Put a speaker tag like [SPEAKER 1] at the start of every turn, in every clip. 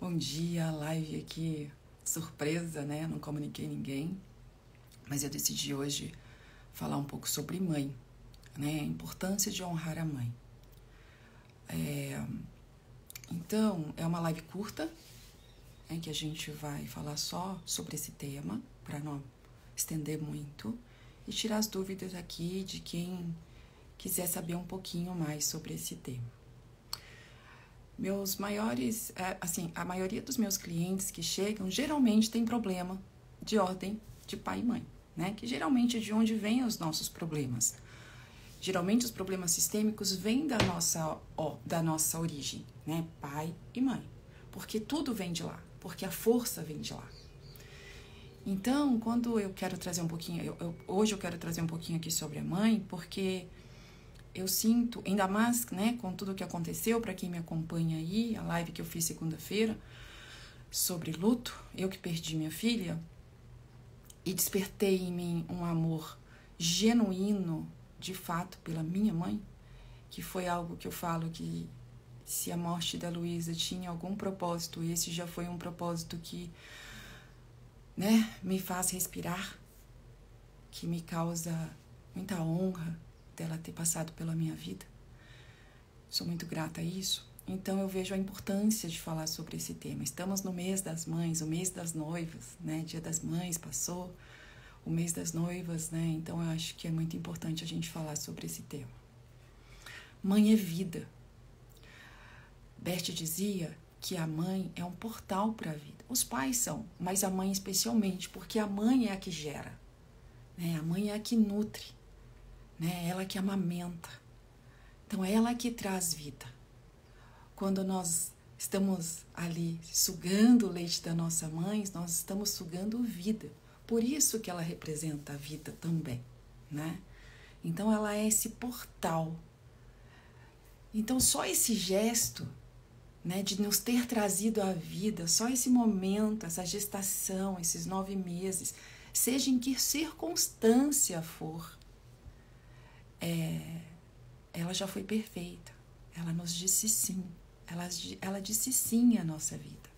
[SPEAKER 1] Bom dia, live aqui surpresa, né? Não comuniquei ninguém, mas eu decidi hoje falar um pouco sobre mãe, né? A importância de honrar a mãe. É... Então, é uma live curta, né, que a gente vai falar só sobre esse tema, para não estender muito, e tirar as dúvidas aqui de quem quiser saber um pouquinho mais sobre esse tema. Meus maiores, é, assim, a maioria dos meus clientes que chegam geralmente tem problema de ordem de pai e mãe, né? Que geralmente é de onde vêm os nossos problemas. Geralmente os problemas sistêmicos vêm da nossa, ó, da nossa origem, né? Pai e mãe. Porque tudo vem de lá, porque a força vem de lá. Então, quando eu quero trazer um pouquinho, eu, eu, hoje eu quero trazer um pouquinho aqui sobre a mãe, porque eu sinto, ainda mais né, com tudo o que aconteceu, para quem me acompanha aí, a live que eu fiz segunda-feira sobre luto, eu que perdi minha filha, e despertei em mim um amor genuíno, de fato, pela minha mãe, que foi algo que eu falo que se a morte da Luísa tinha algum propósito, esse já foi um propósito que né, me faz respirar, que me causa muita honra dela ter passado pela minha vida. Sou muito grata a isso. Então eu vejo a importância de falar sobre esse tema. Estamos no mês das mães, o mês das noivas, né? Dia das mães passou, o mês das noivas, né? Então eu acho que é muito importante a gente falar sobre esse tema. Mãe é vida. Bert dizia que a mãe é um portal para a vida. Os pais são, mas a mãe especialmente, porque a mãe é a que gera, né? A mãe é a que nutre né? Ela que amamenta. Então, ela que traz vida. Quando nós estamos ali sugando o leite da nossa mãe, nós estamos sugando vida. Por isso que ela representa a vida também, né? Então, ela é esse portal. Então, só esse gesto né, de nos ter trazido a vida, só esse momento, essa gestação, esses nove meses, seja em que circunstância for, é, ela já foi perfeita. Ela nos disse sim. Ela, ela disse sim à nossa vida.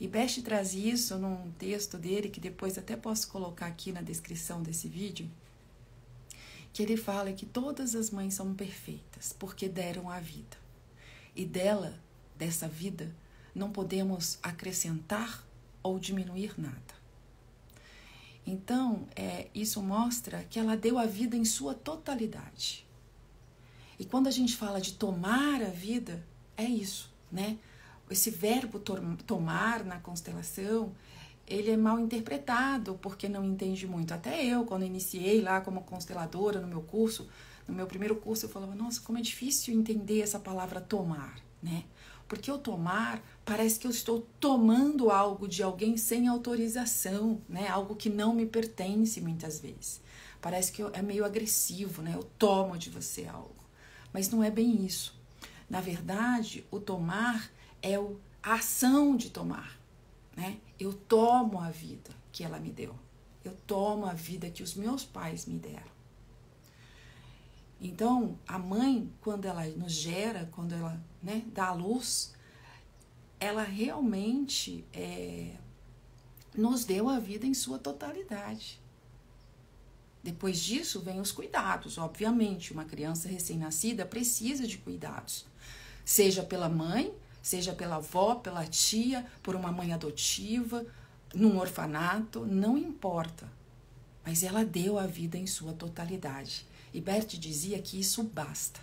[SPEAKER 1] E Best traz isso num texto dele, que depois até posso colocar aqui na descrição desse vídeo, que ele fala que todas as mães são perfeitas, porque deram a vida. E dela, dessa vida, não podemos acrescentar ou diminuir nada. Então, é, isso mostra que ela deu a vida em sua totalidade. E quando a gente fala de tomar a vida, é isso, né? Esse verbo tomar na constelação, ele é mal interpretado porque não entende muito. Até eu, quando iniciei lá como consteladora no meu curso, no meu primeiro curso, eu falava: nossa, como é difícil entender essa palavra tomar, né? Porque o tomar parece que eu estou tomando algo de alguém sem autorização, né? Algo que não me pertence muitas vezes. Parece que é meio agressivo, né? Eu tomo de você algo. Mas não é bem isso. Na verdade, o tomar é a ação de tomar, né? Eu tomo a vida que ela me deu. Eu tomo a vida que os meus pais me deram. Então, a mãe, quando ela nos gera, quando ela né, dá a luz, ela realmente é, nos deu a vida em sua totalidade. Depois disso, vem os cuidados. Obviamente, uma criança recém-nascida precisa de cuidados, seja pela mãe, seja pela avó, pela tia, por uma mãe adotiva, num orfanato, não importa. Mas ela deu a vida em sua totalidade. E Bert dizia que isso basta.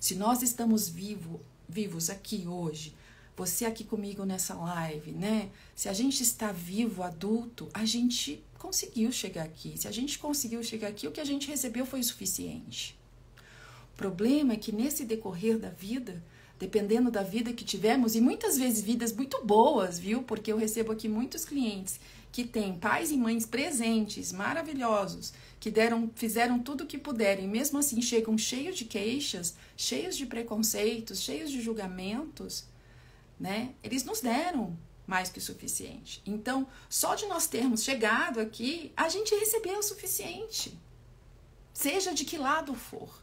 [SPEAKER 1] Se nós estamos vivo, vivos aqui hoje, você aqui comigo nessa live, né? Se a gente está vivo, adulto, a gente conseguiu chegar aqui. Se a gente conseguiu chegar aqui, o que a gente recebeu foi o suficiente. O problema é que nesse decorrer da vida, dependendo da vida que tivemos, e muitas vezes vidas muito boas, viu? Porque eu recebo aqui muitos clientes que têm pais e mães presentes, maravilhosos, que deram, fizeram tudo o que puderem, mesmo assim chegam cheios de queixas, cheios de preconceitos, cheios de julgamentos, né? Eles nos deram mais que o suficiente. Então, só de nós termos chegado aqui, a gente recebeu o suficiente. Seja de que lado for.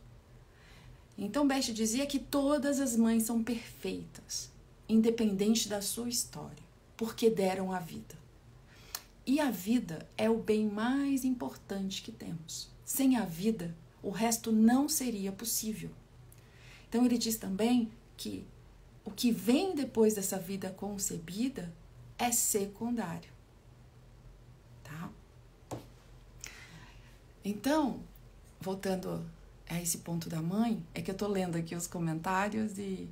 [SPEAKER 1] Então, Beth dizia que todas as mães são perfeitas. independente da sua história, porque deram a vida. E a vida é o bem mais importante que temos. Sem a vida, o resto não seria possível. Então ele diz também que o que vem depois dessa vida concebida é secundário. Tá? Então, voltando a esse ponto da mãe, é que eu tô lendo aqui os comentários e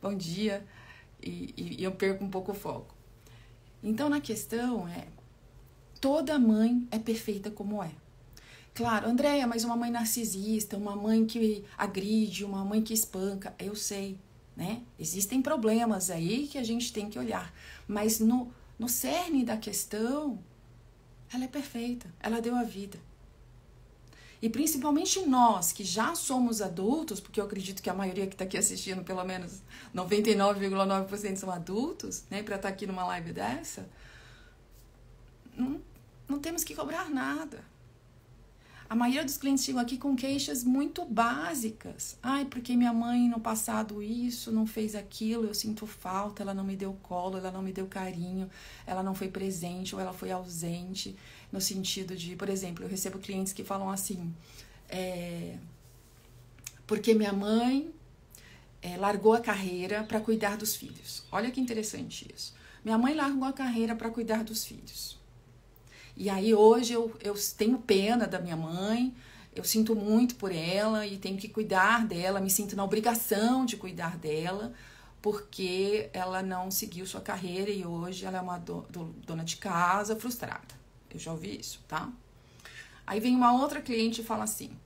[SPEAKER 1] bom dia, e, e, e eu perco um pouco o foco. Então, na questão é Toda mãe é perfeita como é. Claro, Andréia, mas uma mãe narcisista, uma mãe que agride, uma mãe que espanca, eu sei, né? Existem problemas aí que a gente tem que olhar. Mas no, no cerne da questão, ela é perfeita, ela deu a vida. E principalmente nós que já somos adultos, porque eu acredito que a maioria que está aqui assistindo, pelo menos 99,9% são adultos, né, para estar tá aqui numa live dessa, não, não temos que cobrar nada. A maioria dos clientes chegam aqui com queixas muito básicas. Ai, porque minha mãe no passado isso, não fez aquilo, eu sinto falta, ela não me deu colo, ela não me deu carinho, ela não foi presente ou ela foi ausente. No sentido de, por exemplo, eu recebo clientes que falam assim: é, porque minha mãe é, largou a carreira para cuidar dos filhos. Olha que interessante isso. Minha mãe largou a carreira para cuidar dos filhos. E aí hoje eu, eu tenho pena da minha mãe, eu sinto muito por ela e tenho que cuidar dela, me sinto na obrigação de cuidar dela, porque ela não seguiu sua carreira e hoje ela é uma do, do, dona de casa frustrada. Eu já ouvi isso, tá? Aí vem uma outra cliente e fala assim: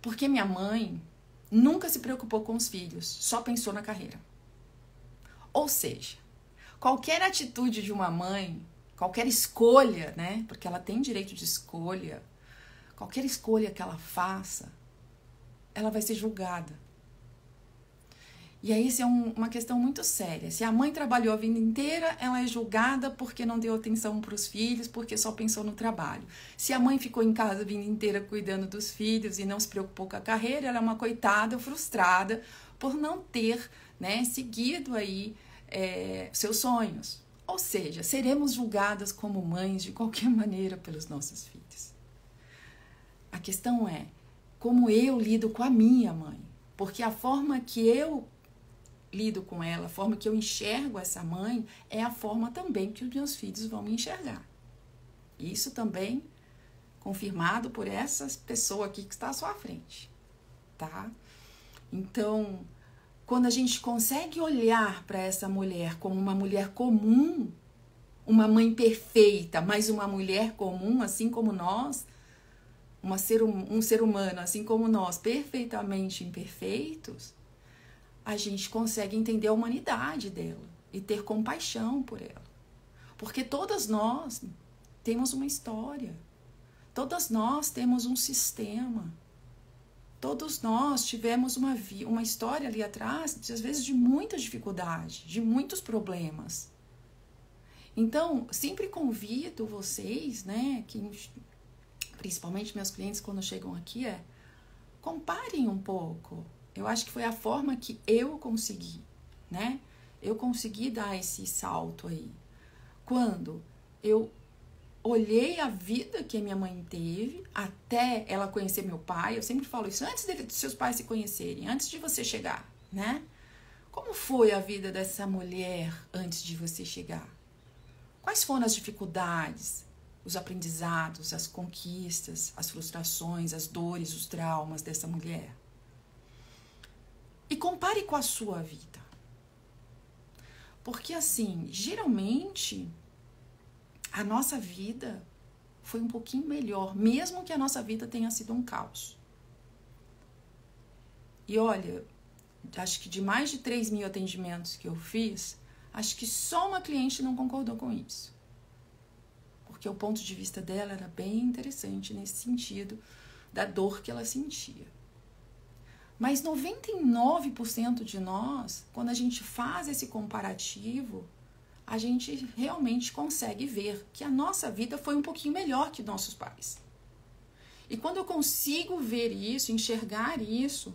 [SPEAKER 1] porque minha mãe nunca se preocupou com os filhos, só pensou na carreira. Ou seja, qualquer atitude de uma mãe qualquer escolha, né? Porque ela tem direito de escolha. Qualquer escolha que ela faça, ela vai ser julgada. E aí isso é um, uma questão muito séria. Se a mãe trabalhou a vida inteira, ela é julgada porque não deu atenção para os filhos, porque só pensou no trabalho. Se a mãe ficou em casa a vida inteira cuidando dos filhos e não se preocupou com a carreira, ela é uma coitada frustrada por não ter né, seguido aí é, seus sonhos. Ou seja, seremos julgadas como mães de qualquer maneira pelos nossos filhos. A questão é como eu lido com a minha mãe, porque a forma que eu lido com ela, a forma que eu enxergo essa mãe, é a forma também que os meus filhos vão me enxergar. Isso também confirmado por essa pessoa aqui que está à sua frente, tá? Então, quando a gente consegue olhar para essa mulher como uma mulher comum, uma mãe perfeita, mas uma mulher comum, assim como nós, uma ser, um ser humano, assim como nós, perfeitamente imperfeitos, a gente consegue entender a humanidade dela e ter compaixão por ela. Porque todas nós temos uma história, todas nós temos um sistema, Todos nós tivemos uma, uma história ali atrás, às vezes, de muita dificuldade, de muitos problemas. Então, sempre convido vocês, né, que principalmente meus clientes quando chegam aqui, é comparem um pouco. Eu acho que foi a forma que eu consegui, né? Eu consegui dar esse salto aí. Quando eu olhei a vida que a minha mãe teve até ela conhecer meu pai. Eu sempre falo isso antes de seus pais se conhecerem, antes de você chegar, né? Como foi a vida dessa mulher antes de você chegar? Quais foram as dificuldades, os aprendizados, as conquistas, as frustrações, as dores, os traumas dessa mulher? E compare com a sua vida. Porque assim, geralmente a nossa vida foi um pouquinho melhor, mesmo que a nossa vida tenha sido um caos. E olha, acho que de mais de 3 mil atendimentos que eu fiz, acho que só uma cliente não concordou com isso. Porque o ponto de vista dela era bem interessante nesse sentido da dor que ela sentia. Mas 99% de nós, quando a gente faz esse comparativo, a gente realmente consegue ver que a nossa vida foi um pouquinho melhor que nossos pais. E quando eu consigo ver isso, enxergar isso,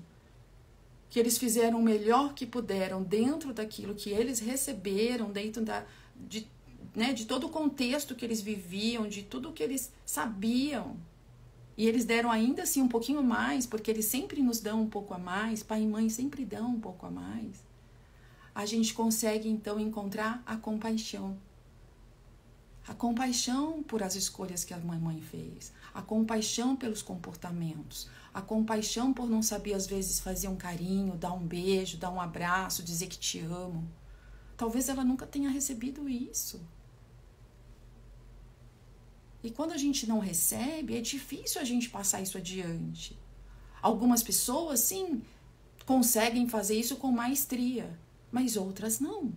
[SPEAKER 1] que eles fizeram o melhor que puderam dentro daquilo que eles receberam, dentro da, de, né, de todo o contexto que eles viviam, de tudo que eles sabiam. E eles deram ainda assim um pouquinho mais, porque eles sempre nos dão um pouco a mais, pai e mãe sempre dão um pouco a mais. A gente consegue então encontrar a compaixão. A compaixão por as escolhas que a mamãe fez, a compaixão pelos comportamentos, a compaixão por não saber às vezes fazer um carinho, dar um beijo, dar um abraço, dizer que te amo. Talvez ela nunca tenha recebido isso. E quando a gente não recebe, é difícil a gente passar isso adiante. Algumas pessoas, sim, conseguem fazer isso com maestria, mas outras não.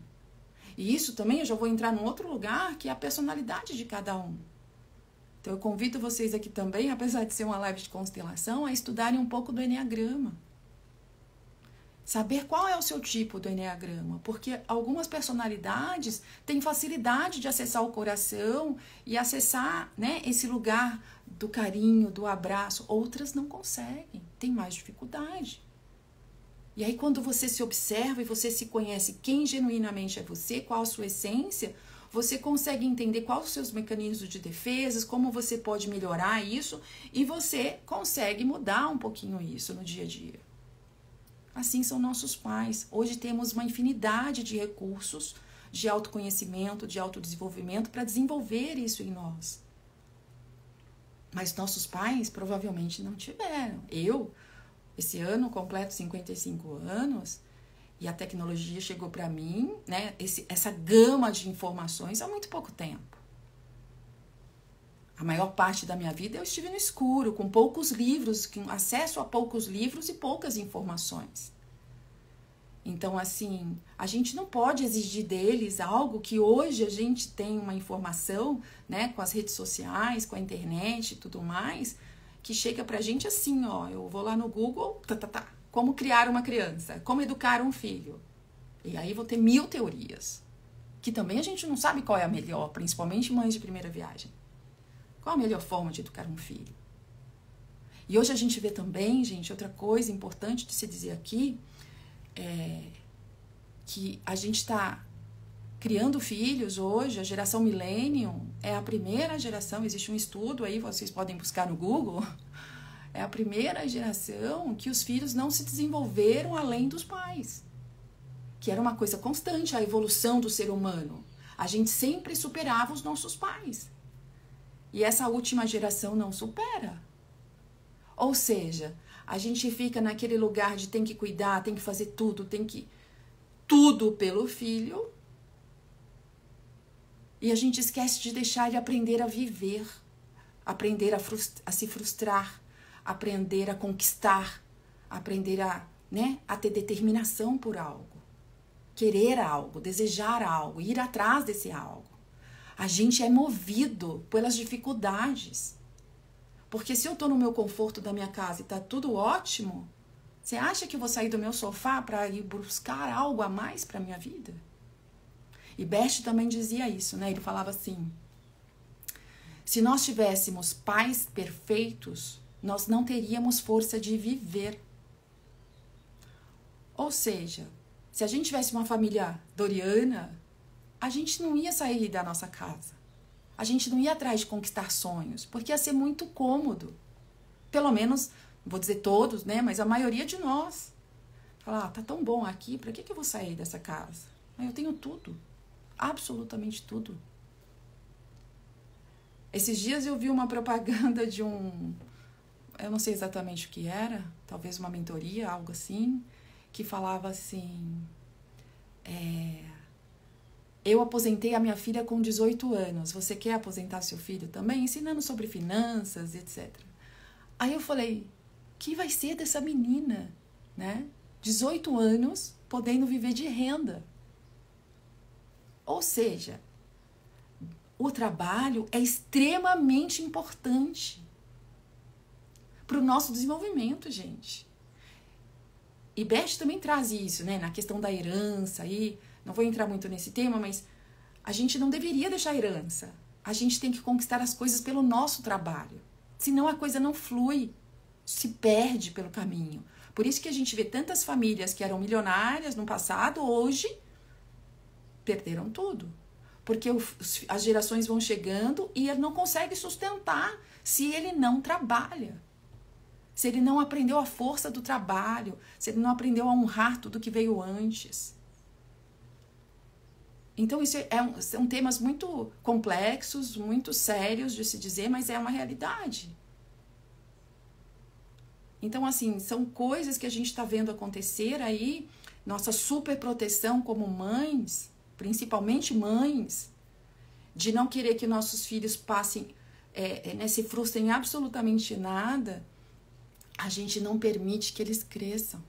[SPEAKER 1] E isso também eu já vou entrar num outro lugar, que é a personalidade de cada um. Então eu convido vocês aqui também, apesar de ser uma live de constelação, a estudarem um pouco do Enneagrama. Saber qual é o seu tipo do Enneagrama, porque algumas personalidades têm facilidade de acessar o coração e acessar né, esse lugar do carinho, do abraço, outras não conseguem, têm mais dificuldade. E aí, quando você se observa e você se conhece quem genuinamente é você, qual a sua essência, você consegue entender quais os seus mecanismos de defesa, como você pode melhorar isso e você consegue mudar um pouquinho isso no dia a dia. Assim são nossos pais. Hoje temos uma infinidade de recursos de autoconhecimento, de autodesenvolvimento para desenvolver isso em nós. Mas nossos pais provavelmente não tiveram. Eu, esse ano completo 55 anos, e a tecnologia chegou para mim, né, esse, essa gama de informações há muito pouco tempo. A maior parte da minha vida eu estive no escuro, com poucos livros, com acesso a poucos livros e poucas informações. Então, assim, a gente não pode exigir deles algo que hoje a gente tem uma informação, né, com as redes sociais, com a internet e tudo mais, que chega pra gente assim, ó, eu vou lá no Google, tá, tá, tá, como criar uma criança, como educar um filho. E aí vou ter mil teorias. Que também a gente não sabe qual é a melhor, principalmente mães de primeira viagem. Qual a melhor forma de educar um filho? E hoje a gente vê também, gente, outra coisa importante de se dizer aqui é que a gente está criando filhos hoje, a geração millennium é a primeira geração, existe um estudo aí, vocês podem buscar no Google, é a primeira geração que os filhos não se desenvolveram além dos pais. Que era uma coisa constante, a evolução do ser humano. A gente sempre superava os nossos pais. E essa última geração não supera. Ou seja, a gente fica naquele lugar de tem que cuidar, tem que fazer tudo, tem que. Tudo pelo filho. E a gente esquece de deixar ele aprender a viver, aprender a, a se frustrar, aprender a conquistar, aprender a, né, a ter determinação por algo, querer algo, desejar algo, ir atrás desse algo. A gente é movido pelas dificuldades. Porque se eu estou no meu conforto da minha casa e está tudo ótimo, você acha que eu vou sair do meu sofá para ir buscar algo a mais para minha vida? E Best também dizia isso, né? Ele falava assim: se nós tivéssemos pais perfeitos, nós não teríamos força de viver. Ou seja, se a gente tivesse uma família doriana, a gente não ia sair da nossa casa. A gente não ia atrás de conquistar sonhos, porque ia ser muito cômodo. Pelo menos, vou dizer todos, né? Mas a maioria de nós. Falar, ah, tá tão bom aqui, para que, que eu vou sair dessa casa? Eu tenho tudo. Absolutamente tudo. Esses dias eu vi uma propaganda de um eu não sei exatamente o que era, talvez uma mentoria, algo assim, que falava assim: é, Eu aposentei a minha filha com 18 anos, você quer aposentar seu filho também? Ensinando sobre finanças, etc. Aí eu falei: que vai ser dessa menina, né? 18 anos, podendo viver de renda. Ou seja, o trabalho é extremamente importante para o nosso desenvolvimento, gente. E Beth também traz isso, né, na questão da herança aí. Não vou entrar muito nesse tema, mas a gente não deveria deixar herança. A gente tem que conquistar as coisas pelo nosso trabalho. Senão a coisa não flui, se perde pelo caminho. Por isso que a gente vê tantas famílias que eram milionárias no passado, hoje perderam tudo. Porque as gerações vão chegando e ele não consegue sustentar se ele não trabalha. Se ele não aprendeu a força do trabalho, se ele não aprendeu a honrar tudo que veio antes. Então, isso é um, são temas muito complexos, muito sérios de se dizer, mas é uma realidade. Então, assim, são coisas que a gente está vendo acontecer aí, nossa super proteção como mães, principalmente mães, de não querer que nossos filhos passem, é, é, né, se frustrem absolutamente nada, a gente não permite que eles cresçam,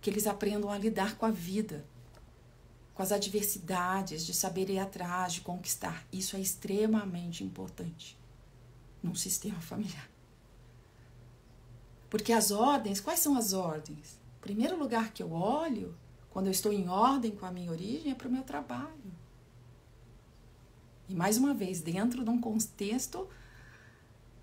[SPEAKER 1] que eles aprendam a lidar com a vida com as adversidades, de saber ir atrás, de conquistar. Isso é extremamente importante num sistema familiar. Porque as ordens, quais são as ordens? O primeiro lugar que eu olho, quando eu estou em ordem com a minha origem, é para o meu trabalho. E mais uma vez, dentro de um contexto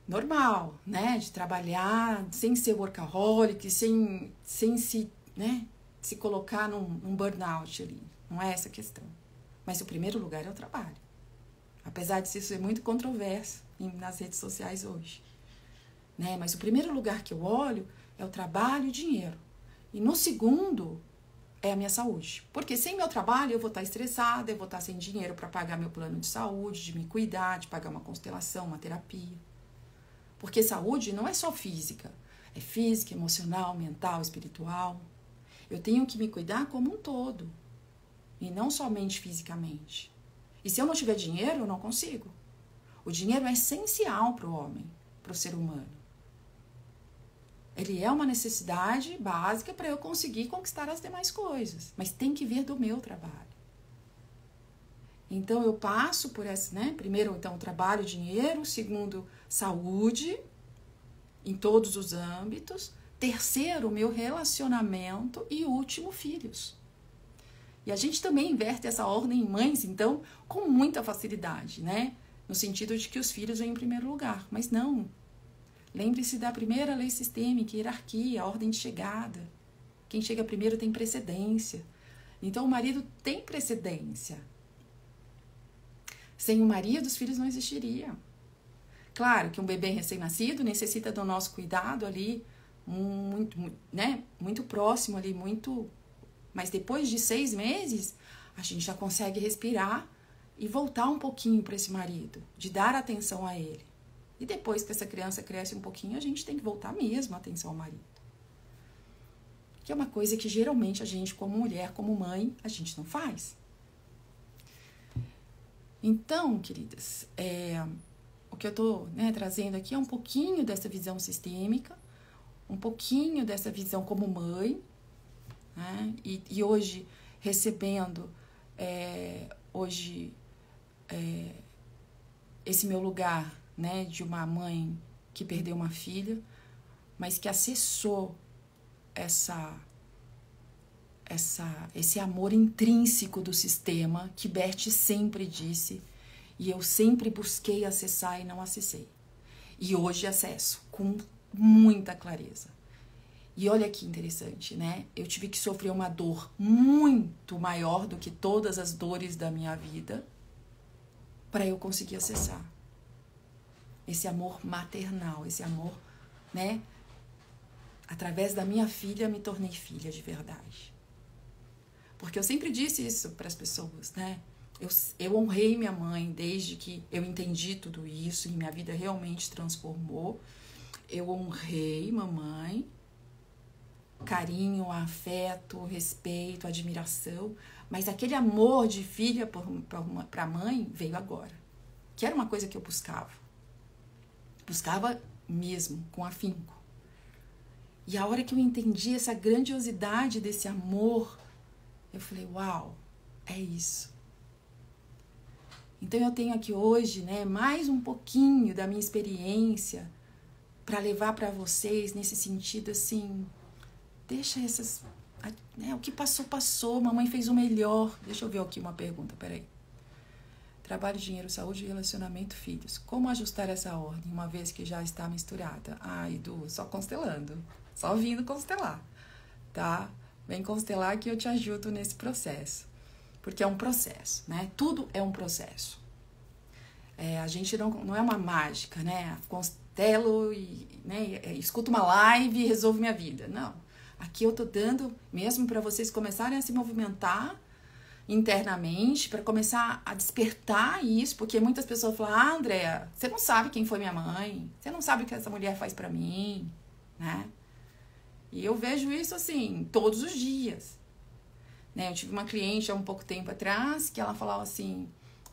[SPEAKER 1] normal, né? De trabalhar sem ser workaholic, sem, sem se, né? se colocar num, num burnout ali. Não é essa a questão. Mas o primeiro lugar é o trabalho. Apesar de isso ser muito controverso nas redes sociais hoje. Né? Mas o primeiro lugar que eu olho é o trabalho e o dinheiro. E no segundo é a minha saúde. Porque sem meu trabalho eu vou estar estressada, eu vou estar sem dinheiro para pagar meu plano de saúde, de me cuidar, de pagar uma constelação, uma terapia. Porque saúde não é só física, é física, emocional, mental, espiritual. Eu tenho que me cuidar como um todo e não somente fisicamente. E se eu não tiver dinheiro, eu não consigo. O dinheiro é essencial para o homem, para o ser humano. Ele é uma necessidade básica para eu conseguir conquistar as demais coisas, mas tem que vir do meu trabalho. Então eu passo por essa, né? Primeiro, então, trabalho, dinheiro, segundo, saúde em todos os âmbitos, terceiro, meu relacionamento e último, filhos. E a gente também inverte essa ordem em mães, então, com muita facilidade, né? No sentido de que os filhos vêm em primeiro lugar. Mas não. Lembre-se da primeira lei sistêmica, hierarquia, ordem de chegada. Quem chega primeiro tem precedência. Então, o marido tem precedência. Sem o marido, os filhos não existiriam. Claro que um bebê recém-nascido necessita do nosso cuidado ali, muito, muito, né? muito próximo ali, muito mas depois de seis meses, a gente já consegue respirar e voltar um pouquinho para esse marido, de dar atenção a ele. E depois que essa criança cresce um pouquinho, a gente tem que voltar mesmo a atenção ao marido. Que é uma coisa que geralmente a gente, como mulher, como mãe, a gente não faz. Então, queridas, é, o que eu estou né, trazendo aqui é um pouquinho dessa visão sistêmica, um pouquinho dessa visão como mãe, né? E, e hoje, recebendo é, hoje é, esse meu lugar né, de uma mãe que perdeu uma filha, mas que acessou essa essa esse amor intrínseco do sistema que Bert sempre disse e eu sempre busquei acessar e não acessei. E hoje acesso com muita clareza. E olha que interessante, né? Eu tive que sofrer uma dor muito maior do que todas as dores da minha vida para eu conseguir acessar esse amor maternal, esse amor, né? Através da minha filha me tornei filha de verdade. Porque eu sempre disse isso para as pessoas, né? Eu, eu honrei minha mãe desde que eu entendi tudo isso e minha vida realmente transformou. Eu honrei mamãe carinho, afeto, respeito, admiração, mas aquele amor de filha para a mãe veio agora, que era uma coisa que eu buscava. Buscava mesmo, com afinco. E a hora que eu entendi essa grandiosidade desse amor, eu falei: Uau, é isso. Então eu tenho aqui hoje, né, mais um pouquinho da minha experiência para levar para vocês nesse sentido assim deixa essas. Né, o que passou, passou. Mamãe fez o melhor. Deixa eu ver aqui uma pergunta, peraí. Trabalho, dinheiro, saúde, relacionamento, filhos. Como ajustar essa ordem, uma vez que já está misturada? Ah, Edu, só constelando. Só vindo constelar. tá? Vem constelar que eu te ajudo nesse processo. Porque é um processo, né? Tudo é um processo. É, a gente não, não é uma mágica, né? Constelo e né, escuto uma live e resolvo minha vida. Não. Aqui eu tô dando mesmo para vocês começarem a se movimentar internamente, para começar a despertar isso, porque muitas pessoas falam: "Ah, Andréa, você não sabe quem foi minha mãe, você não sabe o que essa mulher faz para mim", né? E eu vejo isso assim todos os dias. Né? Eu tive uma cliente há um pouco tempo atrás que ela falava assim: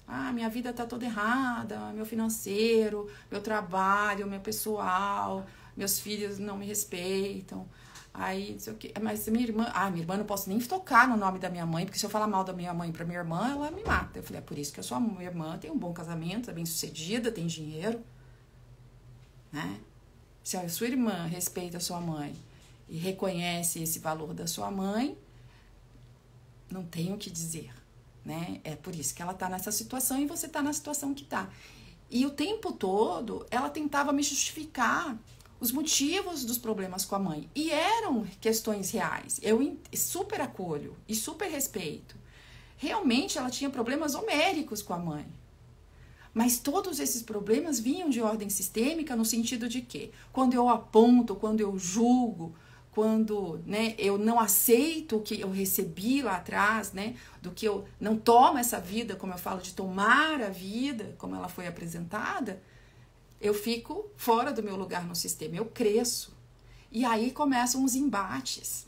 [SPEAKER 1] "Ah, minha vida tá toda errada, meu financeiro, meu trabalho, meu pessoal, meus filhos não me respeitam". Aí, não sei o quê. Mas minha irmã, ah, minha irmã não posso nem tocar no nome da minha mãe, porque se eu falar mal da minha mãe pra minha irmã, ela me mata. Eu falei, é por isso que eu sou a minha irmã, tem um bom casamento, é bem sucedida, tem dinheiro. Né? Se a sua irmã respeita a sua mãe e reconhece esse valor da sua mãe, não tem o que dizer. Né? É por isso que ela tá nessa situação e você tá na situação que tá. E o tempo todo ela tentava me justificar os motivos dos problemas com a mãe. E eram questões reais. Eu super acolho e super respeito. Realmente ela tinha problemas homéricos com a mãe. Mas todos esses problemas vinham de ordem sistêmica no sentido de que, quando eu aponto, quando eu julgo, quando né, eu não aceito o que eu recebi lá atrás, né, do que eu não tomo essa vida, como eu falo, de tomar a vida, como ela foi apresentada, eu fico fora do meu lugar no sistema, eu cresço. E aí começam os embates.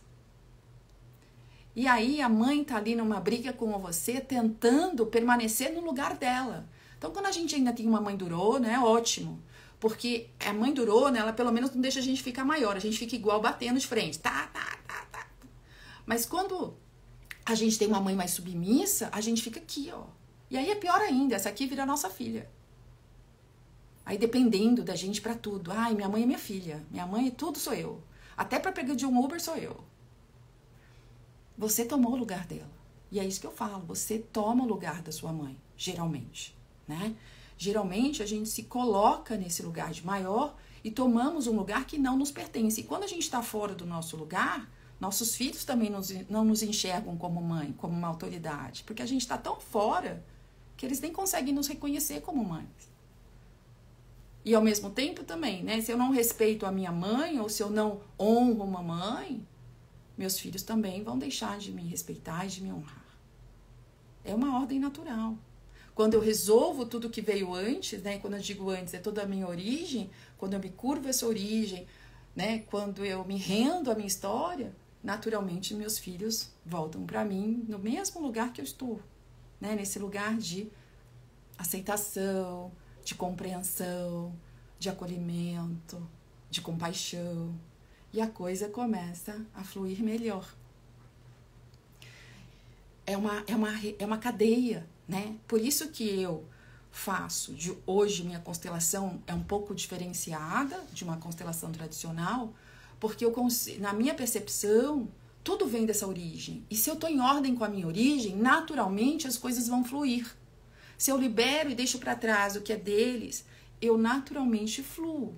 [SPEAKER 1] E aí a mãe tá ali numa briga com você, tentando permanecer no lugar dela. Então, quando a gente ainda tem uma mãe durou, né, ótimo. Porque a mãe durou, né, ela pelo menos não deixa a gente ficar maior, a gente fica igual batendo de frente. Tá, tá, tá, tá. Mas quando a gente tem uma mãe mais submissa, a gente fica aqui, ó. E aí é pior ainda, essa aqui vira nossa filha. Aí dependendo da gente para tudo. Ai, minha mãe é minha filha. Minha mãe é tudo sou eu. Até para pegar de um Uber sou eu. Você tomou o lugar dela. E é isso que eu falo, você toma o lugar da sua mãe, geralmente, né? Geralmente a gente se coloca nesse lugar de maior e tomamos um lugar que não nos pertence. E quando a gente está fora do nosso lugar, nossos filhos também nos, não nos enxergam como mãe, como uma autoridade, porque a gente está tão fora que eles nem conseguem nos reconhecer como mães. E ao mesmo tempo também, né? Se eu não respeito a minha mãe ou se eu não honro uma mãe, meus filhos também vão deixar de me respeitar e de me honrar. É uma ordem natural. Quando eu resolvo tudo que veio antes, né? Quando eu digo antes, é toda a minha origem, quando eu me curvo essa origem, né? Quando eu me rendo à minha história, naturalmente meus filhos voltam para mim no mesmo lugar que eu estou, né? Nesse lugar de aceitação, de compreensão, de acolhimento, de compaixão. E a coisa começa a fluir melhor. É uma, é uma, é uma cadeia, né? Por isso que eu faço de hoje minha constelação é um pouco diferenciada de uma constelação tradicional, porque eu na minha percepção tudo vem dessa origem. E se eu estou em ordem com a minha origem, naturalmente as coisas vão fluir. Se eu libero e deixo para trás o que é deles, eu naturalmente fluo.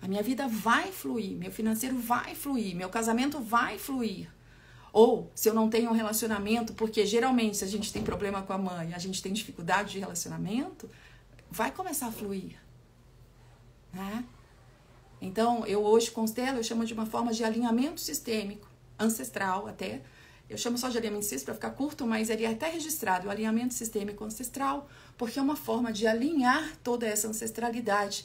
[SPEAKER 1] A minha vida vai fluir, meu financeiro vai fluir, meu casamento vai fluir. Ou se eu não tenho um relacionamento, porque geralmente se a gente tem problema com a mãe, a gente tem dificuldade de relacionamento, vai começar a fluir. Né? Então, eu hoje constelo, eu chamo de uma forma de alinhamento sistêmico, ancestral até, eu chamo só de alinhamento sistêmico para ficar curto, mas ele é até registrado, o alinhamento sistêmico ancestral, porque é uma forma de alinhar toda essa ancestralidade,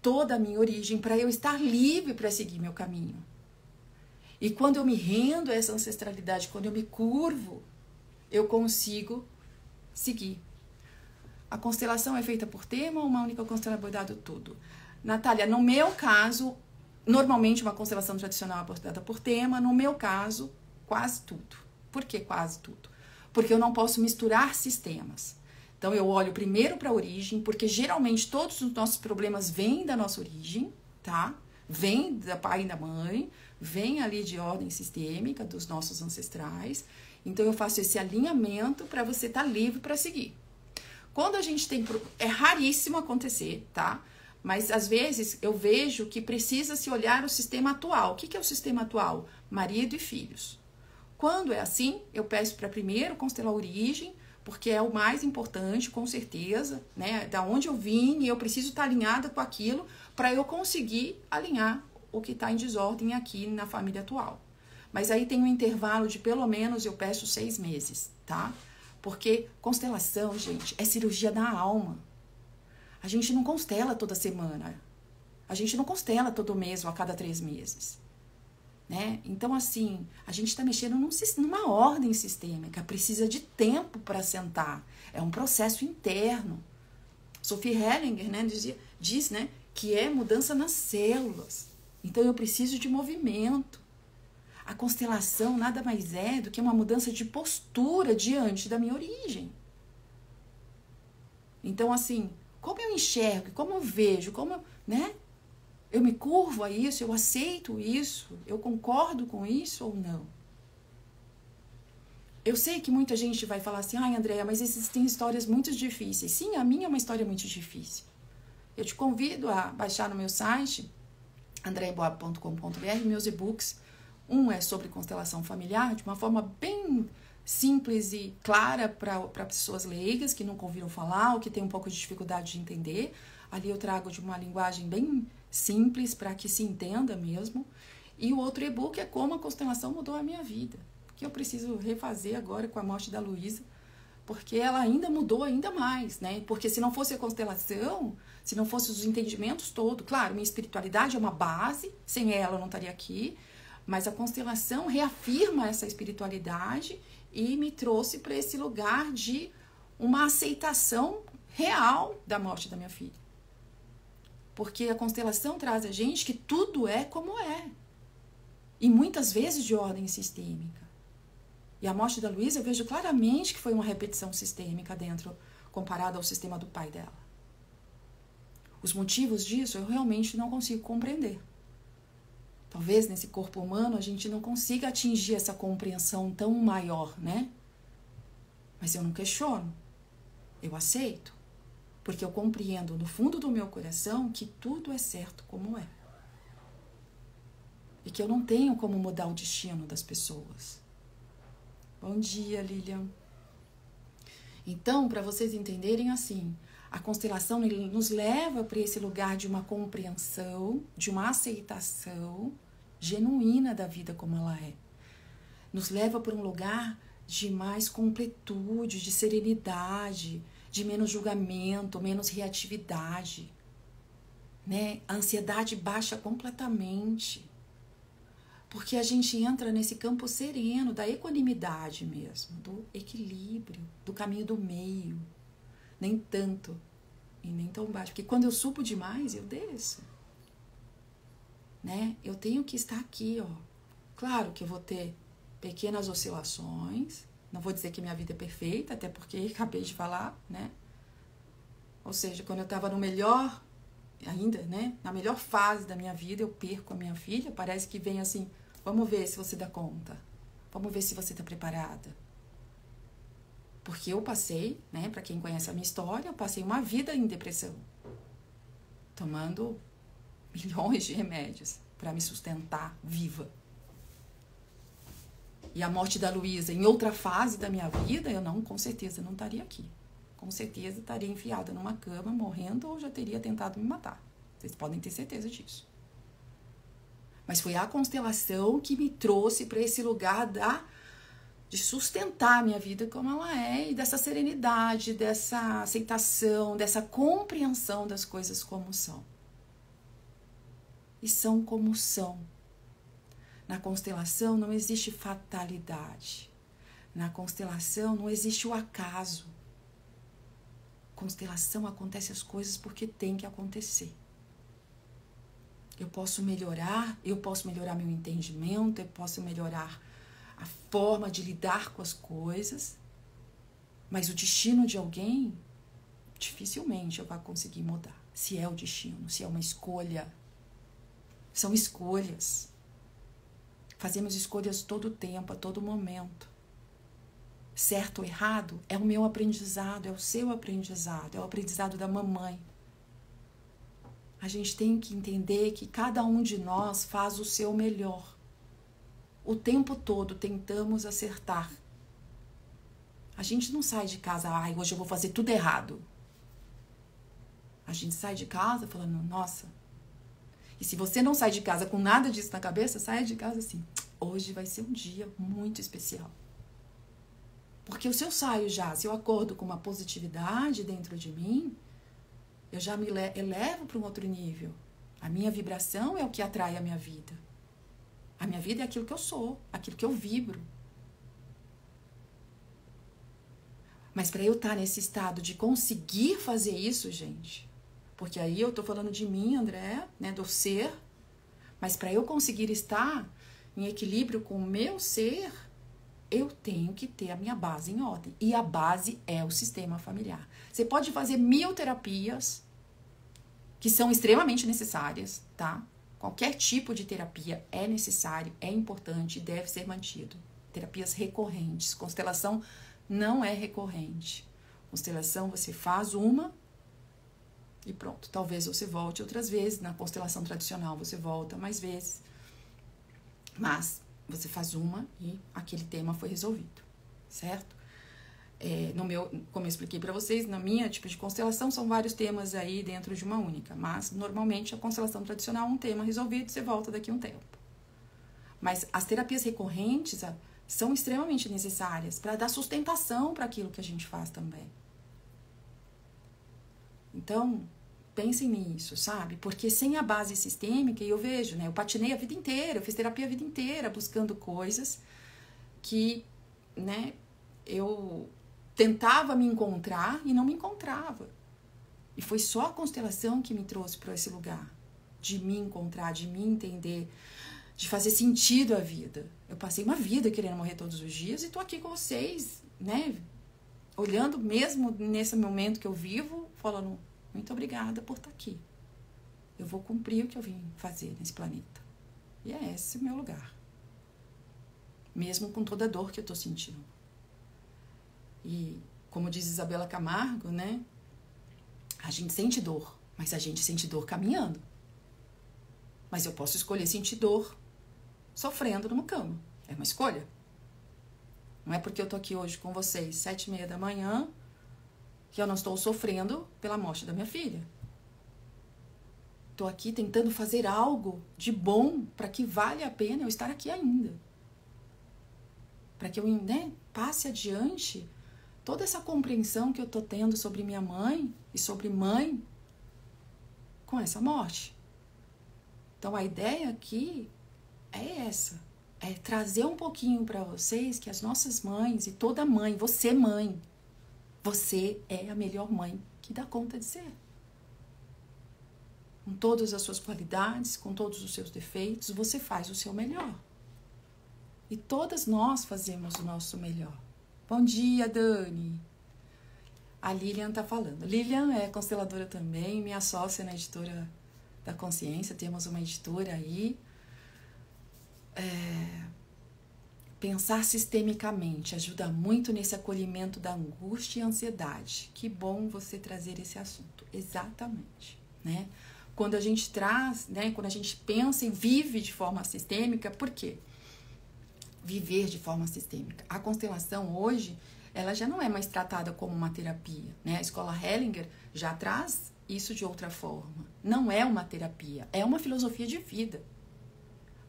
[SPEAKER 1] toda a minha origem, para eu estar livre para seguir meu caminho. E quando eu me rendo a essa ancestralidade, quando eu me curvo, eu consigo seguir. A constelação é feita por tema ou uma única constelação abordado tudo? Natália, no meu caso, normalmente uma constelação tradicional é abordada por tema, no meu caso, quase tudo. Por que quase tudo? Porque eu não posso misturar sistemas. Então eu olho primeiro para a origem, porque geralmente todos os nossos problemas vêm da nossa origem, tá? Vem da pai e da mãe, vem ali de ordem sistêmica dos nossos ancestrais. Então eu faço esse alinhamento para você estar tá livre para seguir. Quando a gente tem é raríssimo acontecer, tá? Mas às vezes eu vejo que precisa se olhar o sistema atual. O que é o sistema atual? Marido e filhos. Quando é assim, eu peço para primeiro constelar a origem, porque é o mais importante, com certeza, né? Da onde eu vim e eu preciso estar alinhada com aquilo para eu conseguir alinhar o que está em desordem aqui na família atual. Mas aí tem um intervalo de pelo menos, eu peço seis meses, tá? Porque constelação, gente, é cirurgia da alma. A gente não constela toda semana. A gente não constela todo mês ou a cada três meses. Né? Então, assim, a gente está mexendo num, numa ordem sistêmica, precisa de tempo para sentar. É um processo interno. Sophie Hellinger né, dizia, diz né, que é mudança nas células. Então, eu preciso de movimento. A constelação nada mais é do que uma mudança de postura diante da minha origem. Então, assim, como eu enxergo, como eu vejo, como, né? Eu me curvo a isso, eu aceito isso, eu concordo com isso ou não? Eu sei que muita gente vai falar assim, ai, Andréia, mas existem histórias muito difíceis. Sim, a minha é uma história muito difícil. Eu te convido a baixar no meu site, andreaboab.com.br, meus e-books. Um é sobre constelação familiar, de uma forma bem simples e clara para pessoas leigas que nunca ouviram falar ou que têm um pouco de dificuldade de entender. Ali eu trago de uma linguagem bem simples para que se entenda mesmo. E o outro e-book é como a constelação mudou a minha vida, que eu preciso refazer agora com a morte da Luísa, porque ela ainda mudou ainda mais, né? Porque se não fosse a constelação, se não fosse os entendimentos todos, claro, minha espiritualidade é uma base, sem ela eu não estaria aqui, mas a constelação reafirma essa espiritualidade e me trouxe para esse lugar de uma aceitação real da morte da minha filha. Porque a constelação traz a gente que tudo é como é. E muitas vezes de ordem sistêmica. E a morte da Luísa eu vejo claramente que foi uma repetição sistêmica dentro, comparada ao sistema do pai dela. Os motivos disso eu realmente não consigo compreender. Talvez nesse corpo humano a gente não consiga atingir essa compreensão tão maior, né? Mas eu não questiono. Eu aceito. Porque eu compreendo no fundo do meu coração que tudo é certo como é. E que eu não tenho como mudar o destino das pessoas. Bom dia, Lilian. Então, para vocês entenderem assim, a constelação nos leva para esse lugar de uma compreensão, de uma aceitação genuína da vida como ela é. Nos leva para um lugar de mais completude, de serenidade, de menos julgamento, menos reatividade. Né? A ansiedade baixa completamente. Porque a gente entra nesse campo sereno, da equanimidade mesmo, do equilíbrio, do caminho do meio nem tanto e nem tão baixo. Porque quando eu subo demais, eu desço. Né? Eu tenho que estar aqui, ó. Claro que eu vou ter pequenas oscilações. Não vou dizer que minha vida é perfeita, até porque acabei de falar, né? Ou seja, quando eu estava no melhor, ainda, né? Na melhor fase da minha vida, eu perco a minha filha. Parece que vem assim: vamos ver se você dá conta. Vamos ver se você está preparada. Porque eu passei, né, para quem conhece a minha história, eu passei uma vida em depressão, tomando milhões de remédios para me sustentar viva. E a morte da Luísa em outra fase da minha vida, eu não, com certeza não estaria aqui. Com certeza estaria enfiada numa cama, morrendo ou já teria tentado me matar. Vocês podem ter certeza disso. Mas foi a constelação que me trouxe para esse lugar da de sustentar a minha vida como ela é e dessa serenidade, dessa aceitação, dessa compreensão das coisas como são. E são como são. Na constelação não existe fatalidade. Na constelação não existe o acaso. Constelação acontece as coisas porque tem que acontecer. Eu posso melhorar, eu posso melhorar meu entendimento, eu posso melhorar a forma de lidar com as coisas, mas o destino de alguém dificilmente eu vou conseguir mudar. Se é o destino, se é uma escolha. São escolhas. Fazemos escolhas todo tempo, a todo momento. Certo ou errado é o meu aprendizado, é o seu aprendizado, é o aprendizado da mamãe. A gente tem que entender que cada um de nós faz o seu melhor. O tempo todo tentamos acertar. A gente não sai de casa, ai, hoje eu vou fazer tudo errado. A gente sai de casa falando, nossa. E se você não sai de casa com nada disso na cabeça, saia de casa assim, hoje vai ser um dia muito especial. Porque se eu saio já, se eu acordo com uma positividade dentro de mim, eu já me elevo para um outro nível. A minha vibração é o que atrai a minha vida. A minha vida é aquilo que eu sou, aquilo que eu vibro. Mas para eu estar nesse estado de conseguir fazer isso, gente, porque aí eu tô falando de mim, André, né, do ser, mas para eu conseguir estar em equilíbrio com o meu ser, eu tenho que ter a minha base em ordem. E a base é o sistema familiar. Você pode fazer mil terapias que são extremamente necessárias, tá? Qualquer tipo de terapia é necessário, é importante e deve ser mantido. Terapias recorrentes. Constelação não é recorrente. Constelação você faz uma e pronto. Talvez você volte outras vezes. Na constelação tradicional você volta mais vezes. Mas você faz uma e aquele tema foi resolvido, certo? É, no meu, como eu expliquei para vocês, na minha tipo de constelação são vários temas aí dentro de uma única, mas normalmente a constelação tradicional é um tema resolvido, você volta daqui a um tempo. Mas as terapias recorrentes são extremamente necessárias para dar sustentação para aquilo que a gente faz também. Então, pensem nisso, sabe? Porque sem a base sistêmica, e eu vejo, né? Eu patinei a vida inteira, eu fiz terapia a vida inteira, buscando coisas que, né? Eu tentava me encontrar e não me encontrava. E foi só a constelação que me trouxe para esse lugar de me encontrar, de me entender, de fazer sentido a vida. Eu passei uma vida querendo morrer todos os dias e tô aqui com vocês, né? Olhando mesmo nesse momento que eu vivo, falando muito obrigada por estar aqui. Eu vou cumprir o que eu vim fazer nesse planeta. E é esse o meu lugar. Mesmo com toda a dor que eu estou sentindo. E, como diz Isabela Camargo, né? A gente sente dor, mas a gente sente dor caminhando. Mas eu posso escolher sentir dor sofrendo numa cama. É uma escolha. Não é porque eu tô aqui hoje com vocês, sete e meia da manhã, que eu não estou sofrendo pela morte da minha filha. Estou aqui tentando fazer algo de bom para que vale a pena eu estar aqui ainda. Para que eu né, passe adiante toda essa compreensão que eu estou tendo sobre minha mãe e sobre mãe com essa morte. Então a ideia aqui é essa, é trazer um pouquinho para vocês que as nossas mães e toda mãe, você mãe, você é a melhor mãe que dá conta de ser. Com todas as suas qualidades, com todos os seus defeitos, você faz o seu melhor. E todas nós fazemos o nosso melhor. Bom dia, Dani. A Lilian tá falando. Lilian é consteladora também, minha sócia na editora da Consciência. Temos uma editora aí. É, Pensar sistemicamente ajuda muito nesse acolhimento da angústia e ansiedade. Que bom você trazer esse assunto. Exatamente, né? Quando a gente traz, né, quando a gente pensa e vive de forma sistêmica, por quê? Viver de forma sistêmica. A constelação hoje, ela já não é mais tratada como uma terapia, né? A escola Hellinger já traz isso de outra forma. Não é uma terapia, é uma filosofia de vida.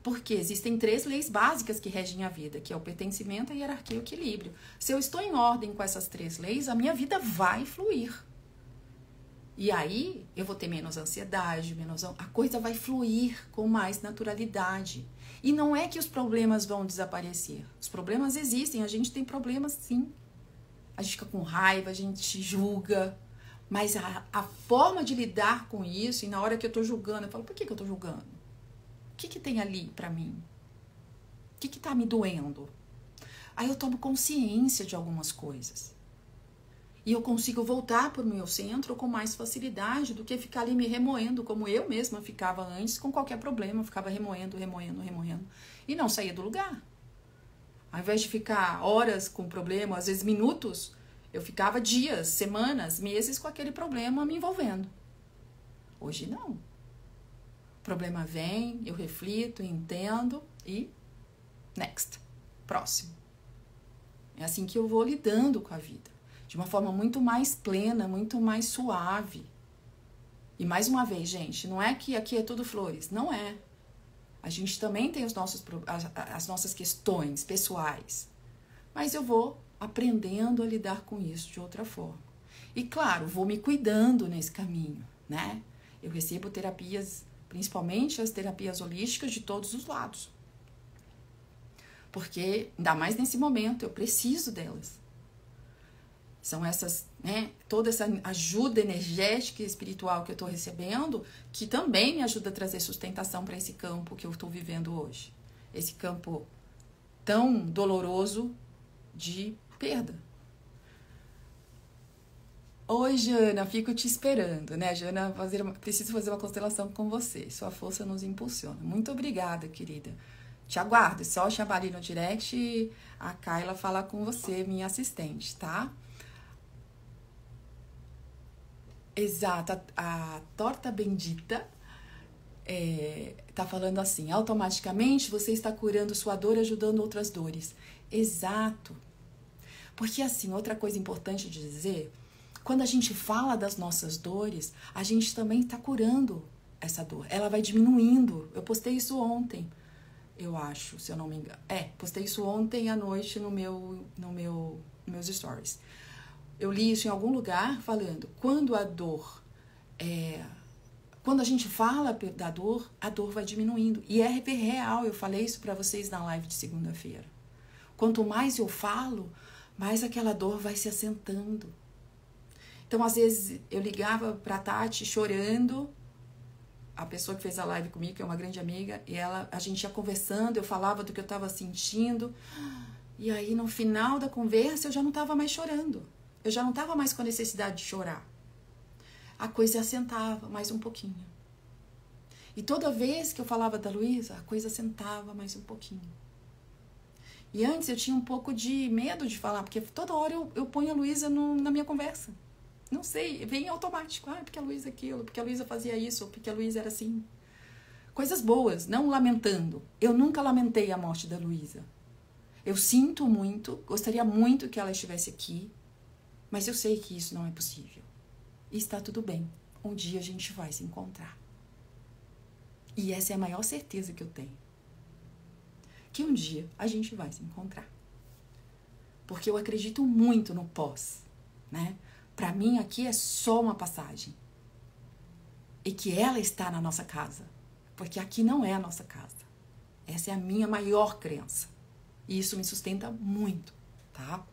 [SPEAKER 1] Porque existem três leis básicas que regem a vida, que é o pertencimento, a hierarquia e o equilíbrio. Se eu estou em ordem com essas três leis, a minha vida vai fluir. E aí eu vou ter menos ansiedade, menos a coisa vai fluir com mais naturalidade. E não é que os problemas vão desaparecer. Os problemas existem, a gente tem problemas sim. A gente fica com raiva, a gente julga. Mas a, a forma de lidar com isso, e na hora que eu estou julgando, eu falo, por que, que eu estou julgando? Que, que tem ali para mim? O que está me doendo? Aí eu tomo consciência de algumas coisas. E eu consigo voltar para o meu centro com mais facilidade do que ficar ali me remoendo, como eu mesma ficava antes, com qualquer problema. Ficava remoendo, remoendo, remoendo. E não saía do lugar. Ao invés de ficar horas com o problema, às vezes minutos, eu ficava dias, semanas, meses com aquele problema me envolvendo. Hoje não. Problema vem, eu reflito, entendo e next, próximo. É assim que eu vou lidando com a vida, de uma forma muito mais plena, muito mais suave. E mais uma vez, gente, não é que aqui é tudo flores, não é. A gente também tem os nossos, as, as nossas questões pessoais. Mas eu vou aprendendo a lidar com isso de outra forma. E claro, vou me cuidando nesse caminho, né? Eu recebo terapias, principalmente as terapias holísticas de todos os lados. Porque, ainda mais nesse momento, eu preciso delas. São essas, né, toda essa ajuda energética e espiritual que eu estou recebendo, que também me ajuda a trazer sustentação para esse campo que eu estou vivendo hoje. Esse campo tão doloroso de perda. Oi, Jana, fico te esperando, né? Jana, fazer uma, preciso fazer uma constelação com você. Sua força nos impulsiona. Muito obrigada, querida. Te aguardo. É só chamar ali no direct e a Kyla falar com você, minha assistente, tá? Exato, a, a torta bendita é, tá falando assim: automaticamente você está curando sua dor, ajudando outras dores. Exato. Porque assim, outra coisa importante de dizer, quando a gente fala das nossas dores, a gente também está curando essa dor. Ela vai diminuindo. Eu postei isso ontem, eu acho, se eu não me engano. É, postei isso ontem à noite no meu, no meu, meus stories. Eu li isso em algum lugar falando, quando a dor é, quando a gente fala da dor, a dor vai diminuindo. E é real, eu falei isso para vocês na live de segunda-feira. Quanto mais eu falo, mais aquela dor vai se assentando. Então, às vezes, eu ligava pra Tati chorando, a pessoa que fez a live comigo, que é uma grande amiga, e ela, a gente ia conversando, eu falava do que eu estava sentindo, e aí no final da conversa eu já não estava mais chorando. Eu já não estava mais com a necessidade de chorar. A coisa assentava mais um pouquinho. E toda vez que eu falava da Luísa, a coisa assentava mais um pouquinho. E antes eu tinha um pouco de medo de falar, porque toda hora eu, eu ponho a Luísa na minha conversa. Não sei, vem automático. Ah, porque a Luísa aquilo, porque a Luísa fazia isso, porque a Luísa era assim. Coisas boas, não lamentando. Eu nunca lamentei a morte da Luísa. Eu sinto muito, gostaria muito que ela estivesse aqui, mas eu sei que isso não é possível. E está tudo bem. Um dia a gente vai se encontrar. E essa é a maior certeza que eu tenho. Que um dia a gente vai se encontrar. Porque eu acredito muito no pós, né? Para mim aqui é só uma passagem. E que ela está na nossa casa, porque aqui não é a nossa casa. Essa é a minha maior crença. E isso me sustenta muito, tá?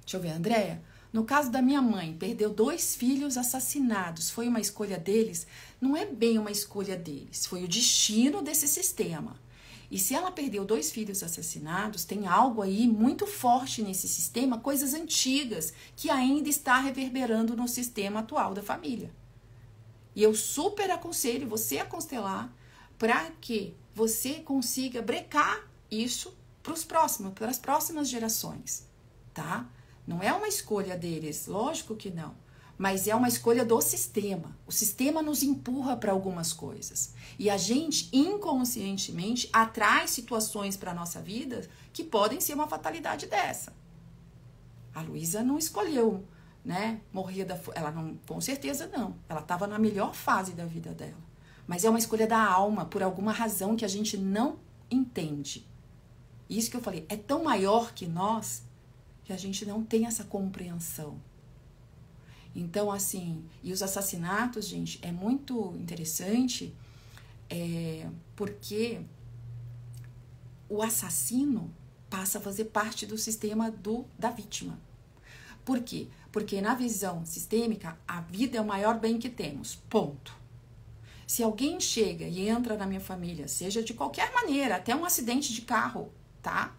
[SPEAKER 1] Deixa eu ver, Andréia. No caso da minha mãe, perdeu dois filhos assassinados. Foi uma escolha deles? Não é bem uma escolha deles, foi o destino desse sistema. E se ela perdeu dois filhos assassinados, tem algo aí muito forte nesse sistema, coisas antigas que ainda está reverberando no sistema atual da família. E eu super aconselho você a constelar para que você consiga brecar isso para os próximos, para as próximas gerações, tá? Não é uma escolha deles, lógico que não. Mas é uma escolha do sistema. O sistema nos empurra para algumas coisas. E a gente, inconscientemente, atrai situações para a nossa vida que podem ser uma fatalidade dessa. A Luísa não escolheu, né? Morrer da. Ela não, com certeza não. Ela estava na melhor fase da vida dela. Mas é uma escolha da alma, por alguma razão que a gente não entende. Isso que eu falei, é tão maior que nós que a gente não tem essa compreensão. Então, assim, e os assassinatos, gente, é muito interessante é, porque o assassino passa a fazer parte do sistema do, da vítima. Por quê? Porque na visão sistêmica, a vida é o maior bem que temos. Ponto. Se alguém chega e entra na minha família, seja de qualquer maneira, até um acidente de carro, tá?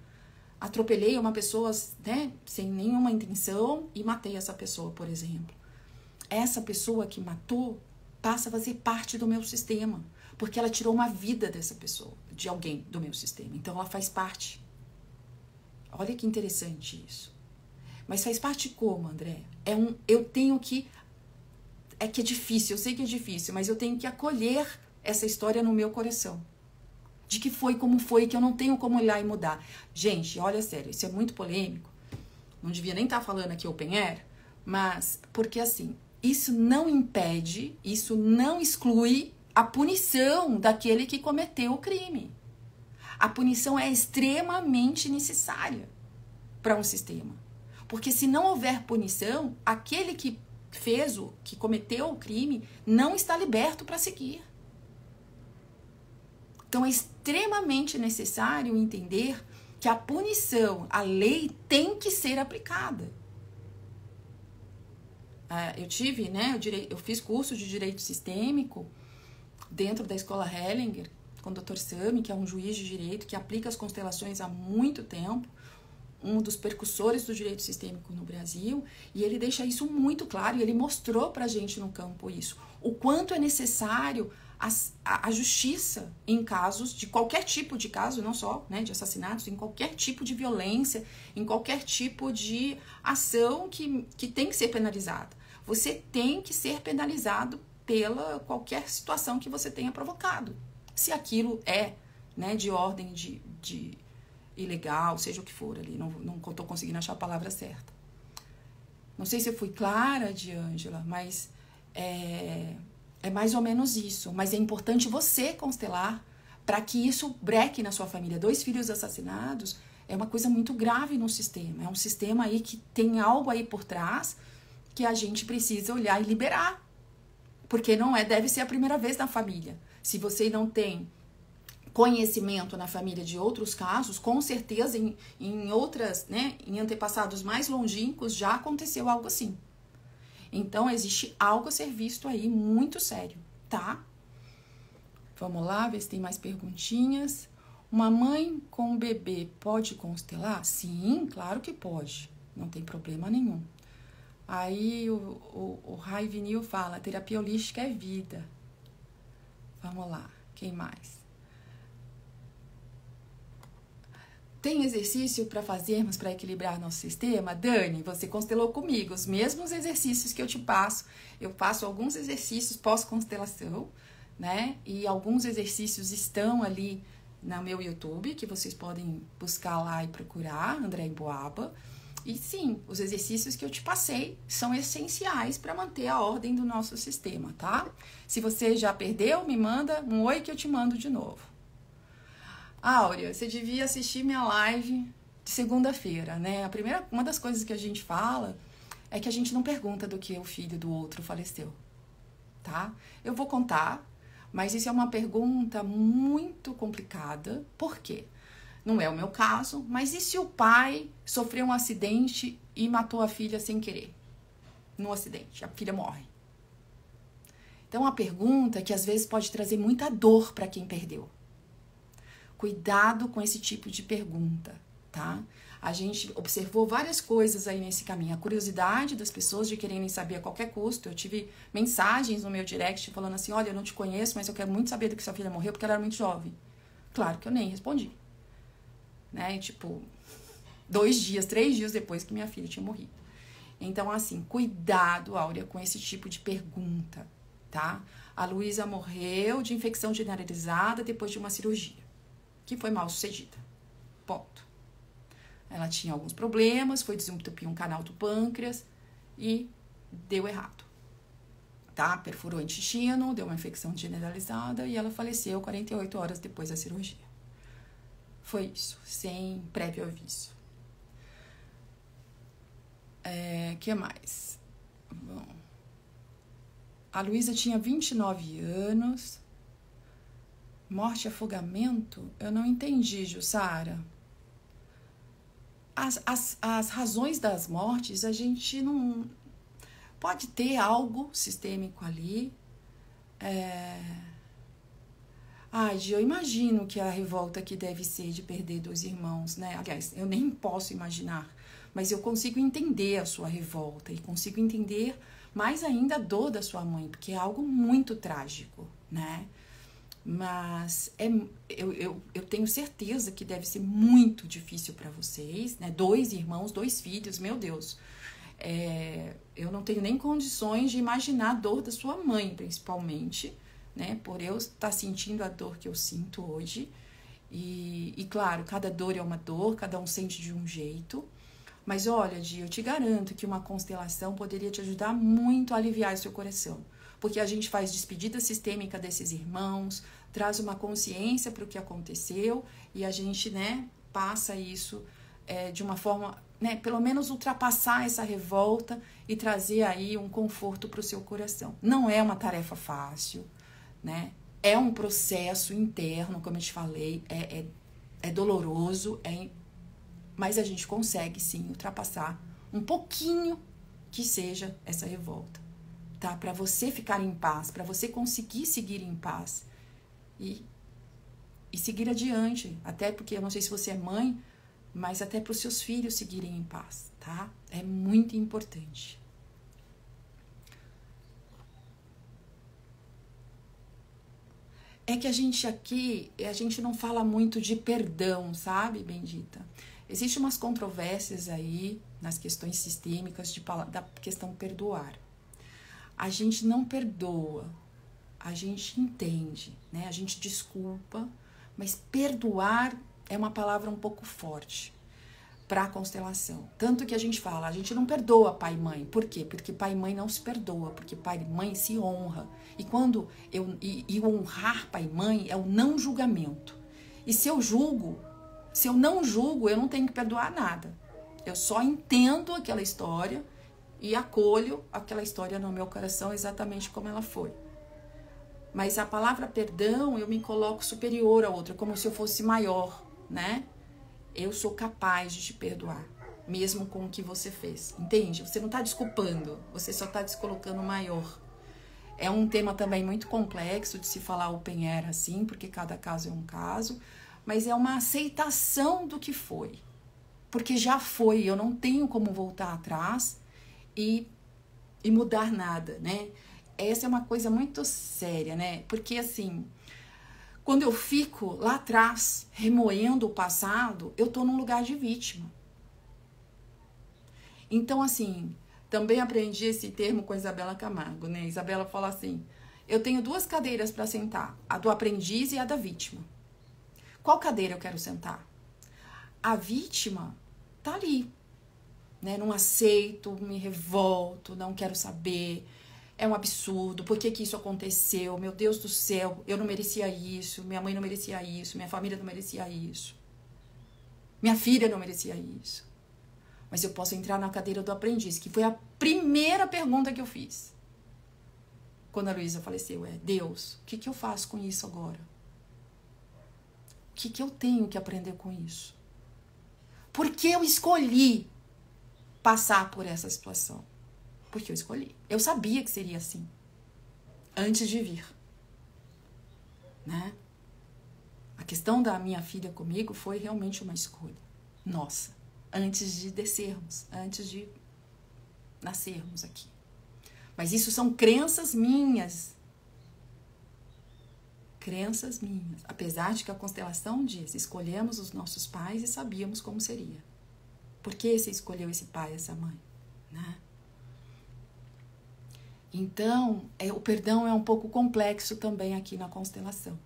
[SPEAKER 1] atropelei uma pessoa né, sem nenhuma intenção e matei essa pessoa, por exemplo. Essa pessoa que matou passa a fazer parte do meu sistema, porque ela tirou uma vida dessa pessoa, de alguém do meu sistema. Então ela faz parte. Olha que interessante isso. Mas faz parte como, André? É um eu tenho que é que é difícil, eu sei que é difícil, mas eu tenho que acolher essa história no meu coração. De que foi como foi, que eu não tenho como lá e mudar. Gente, olha sério, isso é muito polêmico. Não devia nem estar tá falando aqui open air, mas porque assim, isso não impede, isso não exclui a punição daquele que cometeu o crime. A punição é extremamente necessária para um sistema. Porque se não houver punição, aquele que fez o que cometeu o crime não está liberto para seguir. Então é extremamente necessário entender que a punição, a lei tem que ser aplicada. Ah, eu tive, né, eu, direi, eu fiz curso de direito sistêmico dentro da escola Hellinger com o Dr. Sami, que é um juiz de direito que aplica as constelações há muito tempo um dos percussores do direito sistêmico no Brasil, e ele deixa isso muito claro, e ele mostrou para a gente no campo isso, o quanto é necessário a, a, justiça em casos de qualquer tipo de caso, não só né, de assassinatos, em qualquer tipo de violência, em qualquer tipo de ação que, que tem que ser penalizada. Você tem que ser penalizado pela qualquer situação que você tenha provocado, se aquilo é né, de ordem de, de ilegal, seja o que for ali, não, tô conseguindo achar a palavra certa. Não sei se eu fui clara, Diângela, mas é, é mais ou menos isso. Mas é importante você constelar para que isso breque na sua família. Dois filhos assassinados é uma coisa muito grave no sistema. É um sistema aí que tem algo aí por trás que a gente precisa olhar e liberar. Porque não é, deve ser a primeira vez na família. Se você não tem conhecimento na família de outros casos, com certeza em, em outras, né, em antepassados mais longínquos já aconteceu algo assim. Então existe algo a ser visto aí muito sério, tá? Vamos lá, ver se tem mais perguntinhas. Uma mãe com um bebê pode constelar? Sim, claro que pode. Não tem problema nenhum. Aí o, o, o Rai Vinil fala: terapia holística é vida. Vamos lá, quem mais? Tem exercício para fazermos para equilibrar nosso sistema? Dani, você constelou comigo os mesmos exercícios que eu te passo. Eu passo alguns exercícios pós-constelação, né? E alguns exercícios estão ali no meu YouTube, que vocês podem buscar lá e procurar, André Boaba. E sim, os exercícios que eu te passei são essenciais para manter a ordem do nosso sistema, tá? Se você já perdeu, me manda um oi que eu te mando de novo. Áurea, você devia assistir minha live de segunda-feira, né? A primeira, uma das coisas que a gente fala é que a gente não pergunta do que o filho do outro faleceu, tá? Eu vou contar, mas isso é uma pergunta muito complicada. Por quê? Não é o meu caso, mas e se o pai sofreu um acidente e matou a filha sem querer? No acidente, a filha morre. Então, a pergunta que às vezes pode trazer muita dor para quem perdeu. Cuidado com esse tipo de pergunta, tá? A gente observou várias coisas aí nesse caminho. A curiosidade das pessoas de quererem saber a qualquer custo. Eu tive mensagens no meu direct falando assim: olha, eu não te conheço, mas eu quero muito saber do que sua filha morreu porque ela era muito jovem. Claro que eu nem respondi. Né? Tipo, dois dias, três dias depois que minha filha tinha morrido. Então, assim, cuidado, Áurea, com esse tipo de pergunta, tá? A Luísa morreu de infecção generalizada depois de uma cirurgia que foi mal sucedida. Ponto. Ela tinha alguns problemas, foi desentupir um canal do pâncreas e deu errado. Tá? Perfurou o intestino, deu uma infecção generalizada e ela faleceu 48 horas depois da cirurgia. Foi isso, sem prévio aviso. É, que mais? Bom, a Luísa tinha 29 anos, Morte e afogamento? Eu não entendi, Jussara. As, as, as razões das mortes, a gente não. Pode ter algo sistêmico ali. É... Ai, eu imagino que a revolta que deve ser de perder dois irmãos, né? Aliás, eu nem posso imaginar, mas eu consigo entender a sua revolta e consigo entender mais ainda a dor da sua mãe, porque é algo muito trágico, né? Mas é, eu, eu, eu tenho certeza que deve ser muito difícil para vocês, né? Dois irmãos, dois filhos, meu Deus. É, eu não tenho nem condições de imaginar a dor da sua mãe, principalmente, né? Por eu estar sentindo a dor que eu sinto hoje. E, e claro, cada dor é uma dor, cada um sente de um jeito. Mas olha, Di, eu te garanto que uma constelação poderia te ajudar muito a aliviar seu coração. Porque a gente faz despedida sistêmica desses irmãos, traz uma consciência para o que aconteceu e a gente, né, passa isso é, de uma forma né, pelo menos ultrapassar essa revolta e trazer aí um conforto para o seu coração. Não é uma tarefa fácil, né? É um processo interno, como eu te falei, é, é, é doloroso, é, mas a gente consegue sim ultrapassar um pouquinho que seja essa revolta, tá? Para você ficar em paz, para você conseguir seguir em paz e, e seguir adiante. Até porque eu não sei se você é mãe, mas até para os seus filhos seguirem em paz, tá? É muito importante. É que a gente aqui, a gente não fala muito de perdão, sabe, bendita? Existem umas controvérsias aí nas questões sistêmicas de, da questão perdoar. A gente não perdoa, a gente entende, né? A gente desculpa, mas perdoar é uma palavra um pouco forte para a constelação. Tanto que a gente fala, a gente não perdoa pai e mãe. Por quê? Porque pai e mãe não se perdoa, porque pai e mãe se honra. E quando eu e, e honrar pai e mãe é o não julgamento. E se eu julgo, se eu não julgo, eu não tenho que perdoar nada. Eu só entendo aquela história e acolho aquela história no meu coração exatamente como ela foi. Mas a palavra perdão, eu me coloco superior a outra, como se eu fosse maior né? Eu sou capaz de te perdoar, mesmo com o que você fez. Entende? Você não está desculpando, você só está descolocando maior. É um tema também muito complexo de se falar open air assim, porque cada caso é um caso, mas é uma aceitação do que foi. Porque já foi, eu não tenho como voltar atrás e, e mudar nada, né? Essa é uma coisa muito séria, né? Porque assim, quando eu fico lá atrás, remoendo o passado, eu estou num lugar de vítima. Então, assim, também aprendi esse termo com a Isabela Camargo, né? Isabela fala assim: eu tenho duas cadeiras para sentar, a do aprendiz e a da vítima. Qual cadeira eu quero sentar? A vítima tá ali, né? Não aceito, me revolto, não quero saber, é um absurdo, por que, que isso aconteceu? Meu Deus do céu, eu não merecia isso, minha mãe não merecia isso, minha família não merecia isso, minha filha não merecia isso. Mas eu posso entrar na cadeira do aprendiz, que foi a primeira pergunta que eu fiz. Quando a Luísa faleceu, é: Deus, o que, que eu faço com isso agora? O que, que eu tenho que aprender com isso? Por que eu escolhi passar por essa situação? Porque eu escolhi. Eu sabia que seria assim. Antes de vir. Né? A questão da minha filha comigo foi realmente uma escolha. Nossa. Antes de descermos. Antes de nascermos aqui. Mas isso são crenças minhas. Crenças minhas. Apesar de que a constelação diz: escolhemos os nossos pais e sabíamos como seria. Por que você escolheu esse pai, essa mãe? Né? Então, é, o perdão é um pouco complexo também aqui na constelação.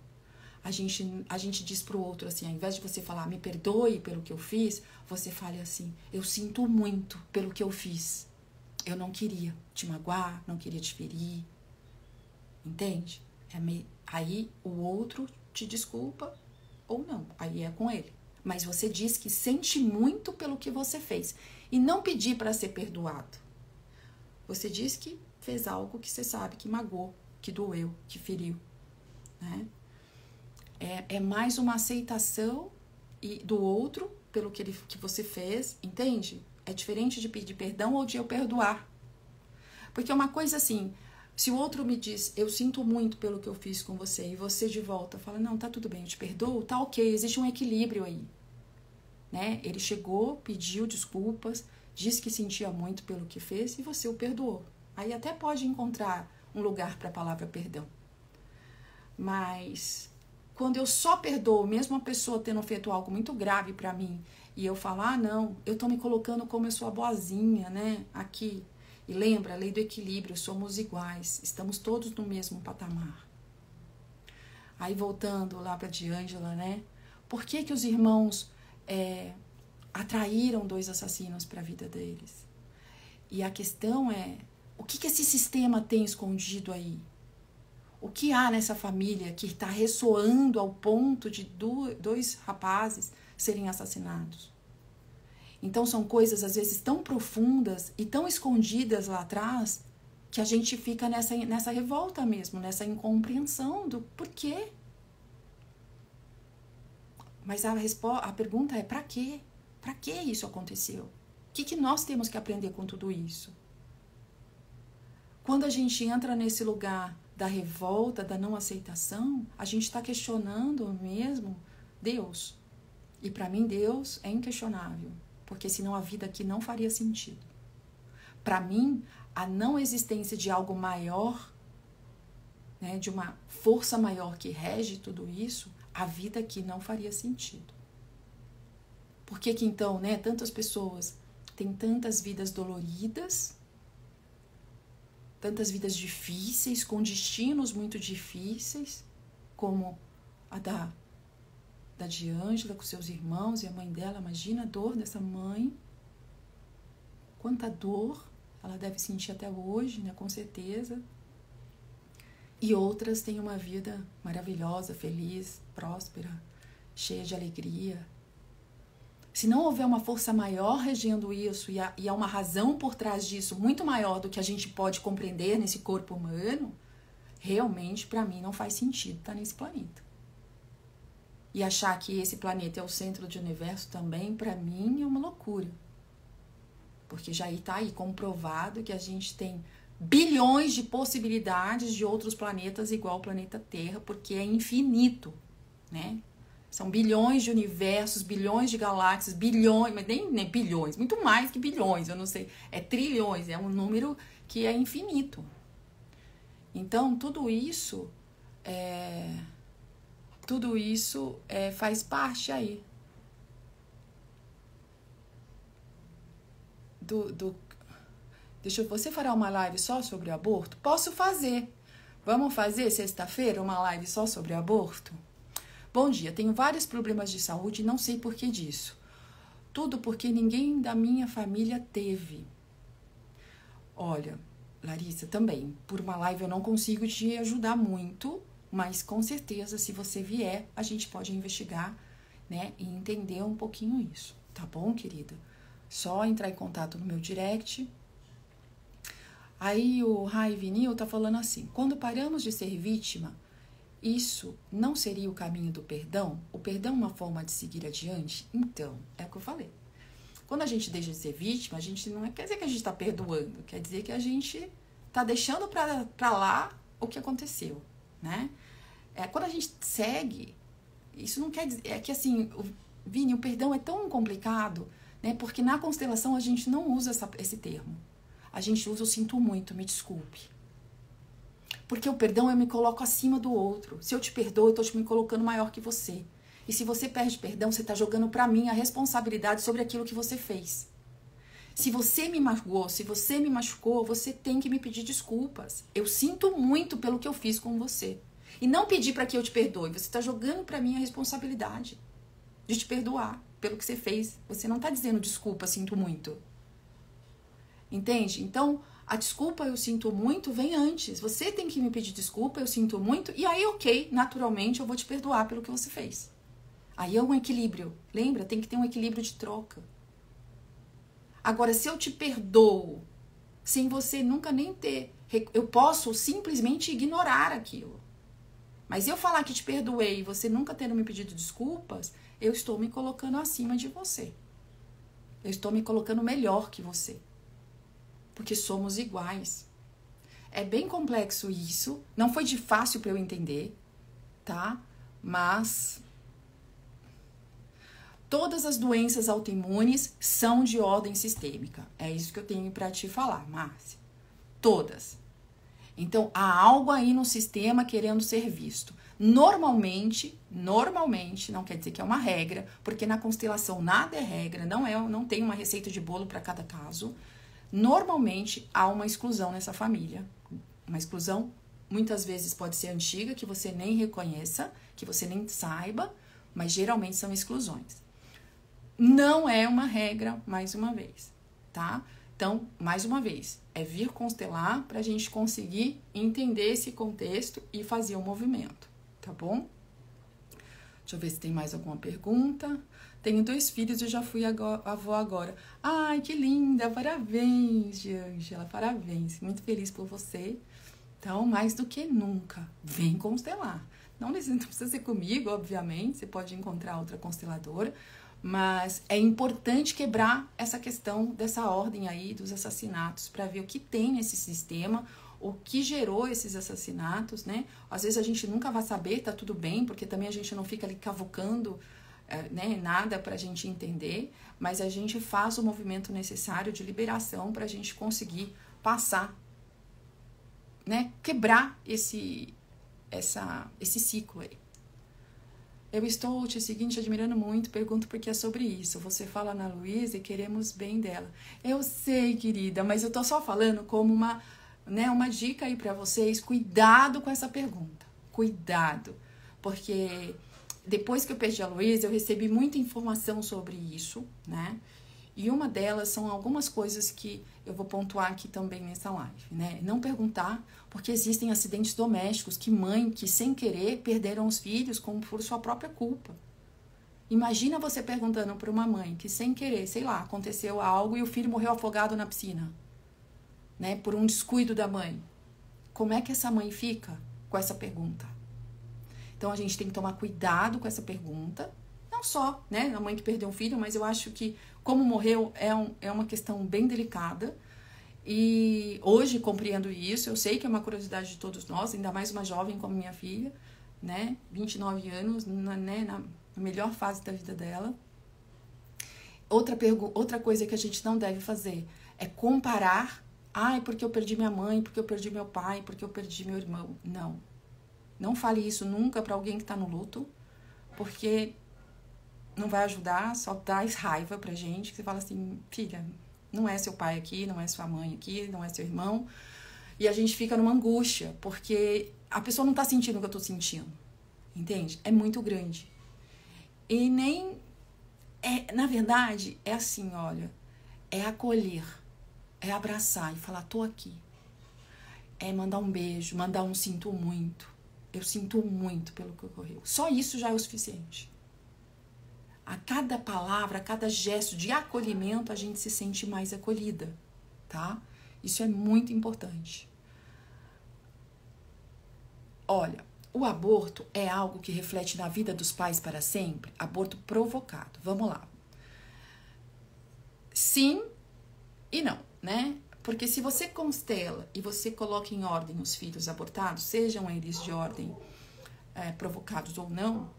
[SPEAKER 1] A gente, a gente diz para o outro assim, ao invés de você falar me perdoe pelo que eu fiz, você fale assim: eu sinto muito pelo que eu fiz. Eu não queria te magoar, não queria te ferir. Entende? É me... Aí o outro te desculpa ou não, aí é com ele. Mas você diz que sente muito pelo que você fez e não pedir para ser perdoado. Você diz que fez algo que você sabe que magoou, que doeu, que feriu. Né? É, é mais uma aceitação e do outro pelo que, ele, que você fez, entende? É diferente de pedir perdão ou de eu perdoar. Porque é uma coisa assim, se o outro me diz, eu sinto muito pelo que eu fiz com você, e você de volta fala, não, tá tudo bem, eu te perdoo, tá ok, existe um equilíbrio aí. Né? Ele chegou, pediu desculpas, disse que sentia muito pelo que fez e você o perdoou. Aí até pode encontrar um lugar para a palavra perdão. Mas quando eu só perdoo, mesmo a pessoa tendo feito algo muito grave para mim, e eu falo, ah, não, eu tô me colocando como eu sou a boazinha, né? Aqui. E lembra, a lei do equilíbrio, somos iguais, estamos todos no mesmo patamar. Aí voltando lá para Diângela, né? Por que, que os irmãos é, atraíram dois assassinos para a vida deles? E a questão é: o que, que esse sistema tem escondido aí? O que há nessa família que está ressoando ao ponto de dois rapazes serem assassinados? Então são coisas às vezes tão profundas e tão escondidas lá atrás que a gente fica nessa, nessa revolta mesmo, nessa incompreensão do porquê. Mas a, a pergunta é: para quê? Para que isso aconteceu? O que, que nós temos que aprender com tudo isso? Quando a gente entra nesse lugar da revolta, da não aceitação, a gente está questionando mesmo Deus. E para mim, Deus é inquestionável, porque senão a vida aqui não faria sentido. Para mim, a não existência de algo maior, né, de uma força maior que rege tudo isso, a vida aqui não faria sentido. Por que, que então, né, tantas pessoas têm tantas vidas doloridas, tantas vidas difíceis, com destinos muito difíceis, como a da da Diângela com seus irmãos e a mãe dela, imagina a dor dessa mãe. Quanta dor ela deve sentir até hoje, né, com certeza. E outras têm uma vida maravilhosa, feliz, próspera, cheia de alegria. Se não houver uma força maior regendo isso e há, e há uma razão por trás disso muito maior do que a gente pode compreender nesse corpo humano, realmente para mim não faz sentido estar nesse planeta. E achar que esse planeta é o centro do universo também, para mim, é uma loucura. Porque já está aí comprovado que a gente tem bilhões de possibilidades de outros planetas igual ao planeta Terra, porque é infinito, né? São bilhões de universos, bilhões de galáxias, bilhões, mas nem, nem bilhões, muito mais que bilhões, eu não sei. É trilhões, é um número que é infinito. Então, tudo isso é, tudo isso é, faz parte aí do, do deixa eu, você fará uma live só sobre aborto? Posso fazer. Vamos fazer sexta-feira uma live só sobre aborto? Bom dia, tenho vários problemas de saúde e não sei por que disso. Tudo porque ninguém da minha família teve. Olha, Larissa, também, por uma live eu não consigo te ajudar muito, mas com certeza, se você vier, a gente pode investigar, né, e entender um pouquinho isso, tá bom, querida? Só entrar em contato no meu direct. Aí o Rai Vinil tá falando assim: quando paramos de ser vítima, isso não seria o caminho do perdão? O perdão é uma forma de seguir adiante? Então, é o que eu falei. Quando a gente deixa de ser vítima, a gente não é, quer dizer que a gente está perdoando, quer dizer que a gente está deixando para lá o que aconteceu, né? É, quando a gente segue, isso não quer dizer. É que assim, o, Vini, o perdão é tão complicado, né? Porque na constelação a gente não usa essa, esse termo. A gente usa o sinto muito, me desculpe. Porque o perdão eu me coloco acima do outro. Se eu te perdoo, eu tô te me colocando maior que você. E se você perde perdão, você está jogando para mim a responsabilidade sobre aquilo que você fez. Se você me magoou, se você me machucou, você tem que me pedir desculpas. Eu sinto muito pelo que eu fiz com você. E não pedir para que eu te perdoe. Você está jogando para mim a responsabilidade de te perdoar pelo que você fez. Você não está dizendo desculpa, sinto muito. Entende? Então, a desculpa eu sinto muito vem antes. Você tem que me pedir desculpa, eu sinto muito. E aí, ok, naturalmente eu vou te perdoar pelo que você fez. Aí é um equilíbrio. Lembra? Tem que ter um equilíbrio de troca. Agora, se eu te perdoo sem você nunca nem ter. Eu posso simplesmente ignorar aquilo. Mas eu falar que te perdoei e você nunca tendo me pedido desculpas, eu estou me colocando acima de você. Eu estou me colocando melhor que você. Porque somos iguais. É bem complexo isso. Não foi de fácil para eu entender, tá? Mas todas as doenças autoimunes são de ordem sistêmica. É isso que eu tenho para te falar, Márcia. Todas. Então, há algo aí no sistema querendo ser visto. Normalmente, normalmente, não quer dizer que é uma regra, porque na constelação nada é regra, não é, não tem uma receita de bolo para cada caso. Normalmente há uma exclusão nessa família. Uma exclusão muitas vezes pode ser antiga, que você nem reconheça, que você nem saiba, mas geralmente são exclusões. Não é uma regra, mais uma vez, tá? Então, mais uma vez, é vir constelar para a gente conseguir entender esse contexto e fazer o movimento, tá bom? Deixa eu ver se tem mais alguma pergunta. Tenho dois filhos e já fui avó agora. Ai, que linda! Parabéns, Angela, parabéns. Muito feliz por você. Então, mais do que nunca, vem constelar. Não precisa ser comigo, obviamente, você pode encontrar outra consteladora, mas é importante quebrar essa questão dessa ordem aí dos assassinatos para ver o que tem nesse sistema, o que gerou esses assassinatos, né? Às vezes a gente nunca vai saber, tá tudo bem, porque também a gente não fica ali cavucando é, né, nada para a gente entender, mas a gente faz o movimento necessário de liberação para a gente conseguir passar, né, quebrar esse, essa, esse ciclo aí. Eu estou te seguindo, te admirando muito. Pergunto porque é sobre isso. Você fala na Luísa e queremos bem dela. Eu sei, querida, mas eu tô só falando como uma, né, uma dica aí para vocês. Cuidado com essa pergunta. Cuidado. Porque depois que eu perdi a Luísa, eu recebi muita informação sobre isso, né? E uma delas são algumas coisas que eu vou pontuar aqui também nessa live, né? Não perguntar, porque existem acidentes domésticos que mãe que sem querer perderam os filhos como por sua própria culpa. Imagina você perguntando para uma mãe que sem querer, sei lá, aconteceu algo e o filho morreu afogado na piscina, né? Por um descuido da mãe. Como é que essa mãe fica com essa pergunta? Então a gente tem que tomar cuidado com essa pergunta, não só, né, a mãe que perdeu um filho, mas eu acho que como morreu é, um, é uma questão bem delicada. E hoje compreendo isso, eu sei que é uma curiosidade de todos nós, ainda mais uma jovem como minha filha, né, 29 anos, na, né, na melhor fase da vida dela. Outra, outra coisa que a gente não deve fazer é comparar, ai, porque eu perdi minha mãe, porque eu perdi meu pai, porque eu perdi meu irmão. Não. Não fale isso nunca para alguém que está no luto, porque não vai ajudar, só traz raiva pra gente, que você fala assim, filha, não é seu pai aqui, não é sua mãe aqui, não é seu irmão. E a gente fica numa angústia, porque a pessoa não tá sentindo o que eu tô sentindo. Entende? É muito grande. E nem é, na verdade, é assim, olha, é acolher, é abraçar e falar tô aqui. É mandar um beijo, mandar um sinto muito. Eu sinto muito pelo que ocorreu. Só isso já é o suficiente a cada palavra, a cada gesto de acolhimento, a gente se sente mais acolhida, tá? Isso é muito importante. Olha, o aborto é algo que reflete na vida dos pais para sempre? Aborto provocado. Vamos lá. Sim e não, né? Porque se você constela e você coloca em ordem os filhos abortados, sejam eles de ordem é, provocados ou não,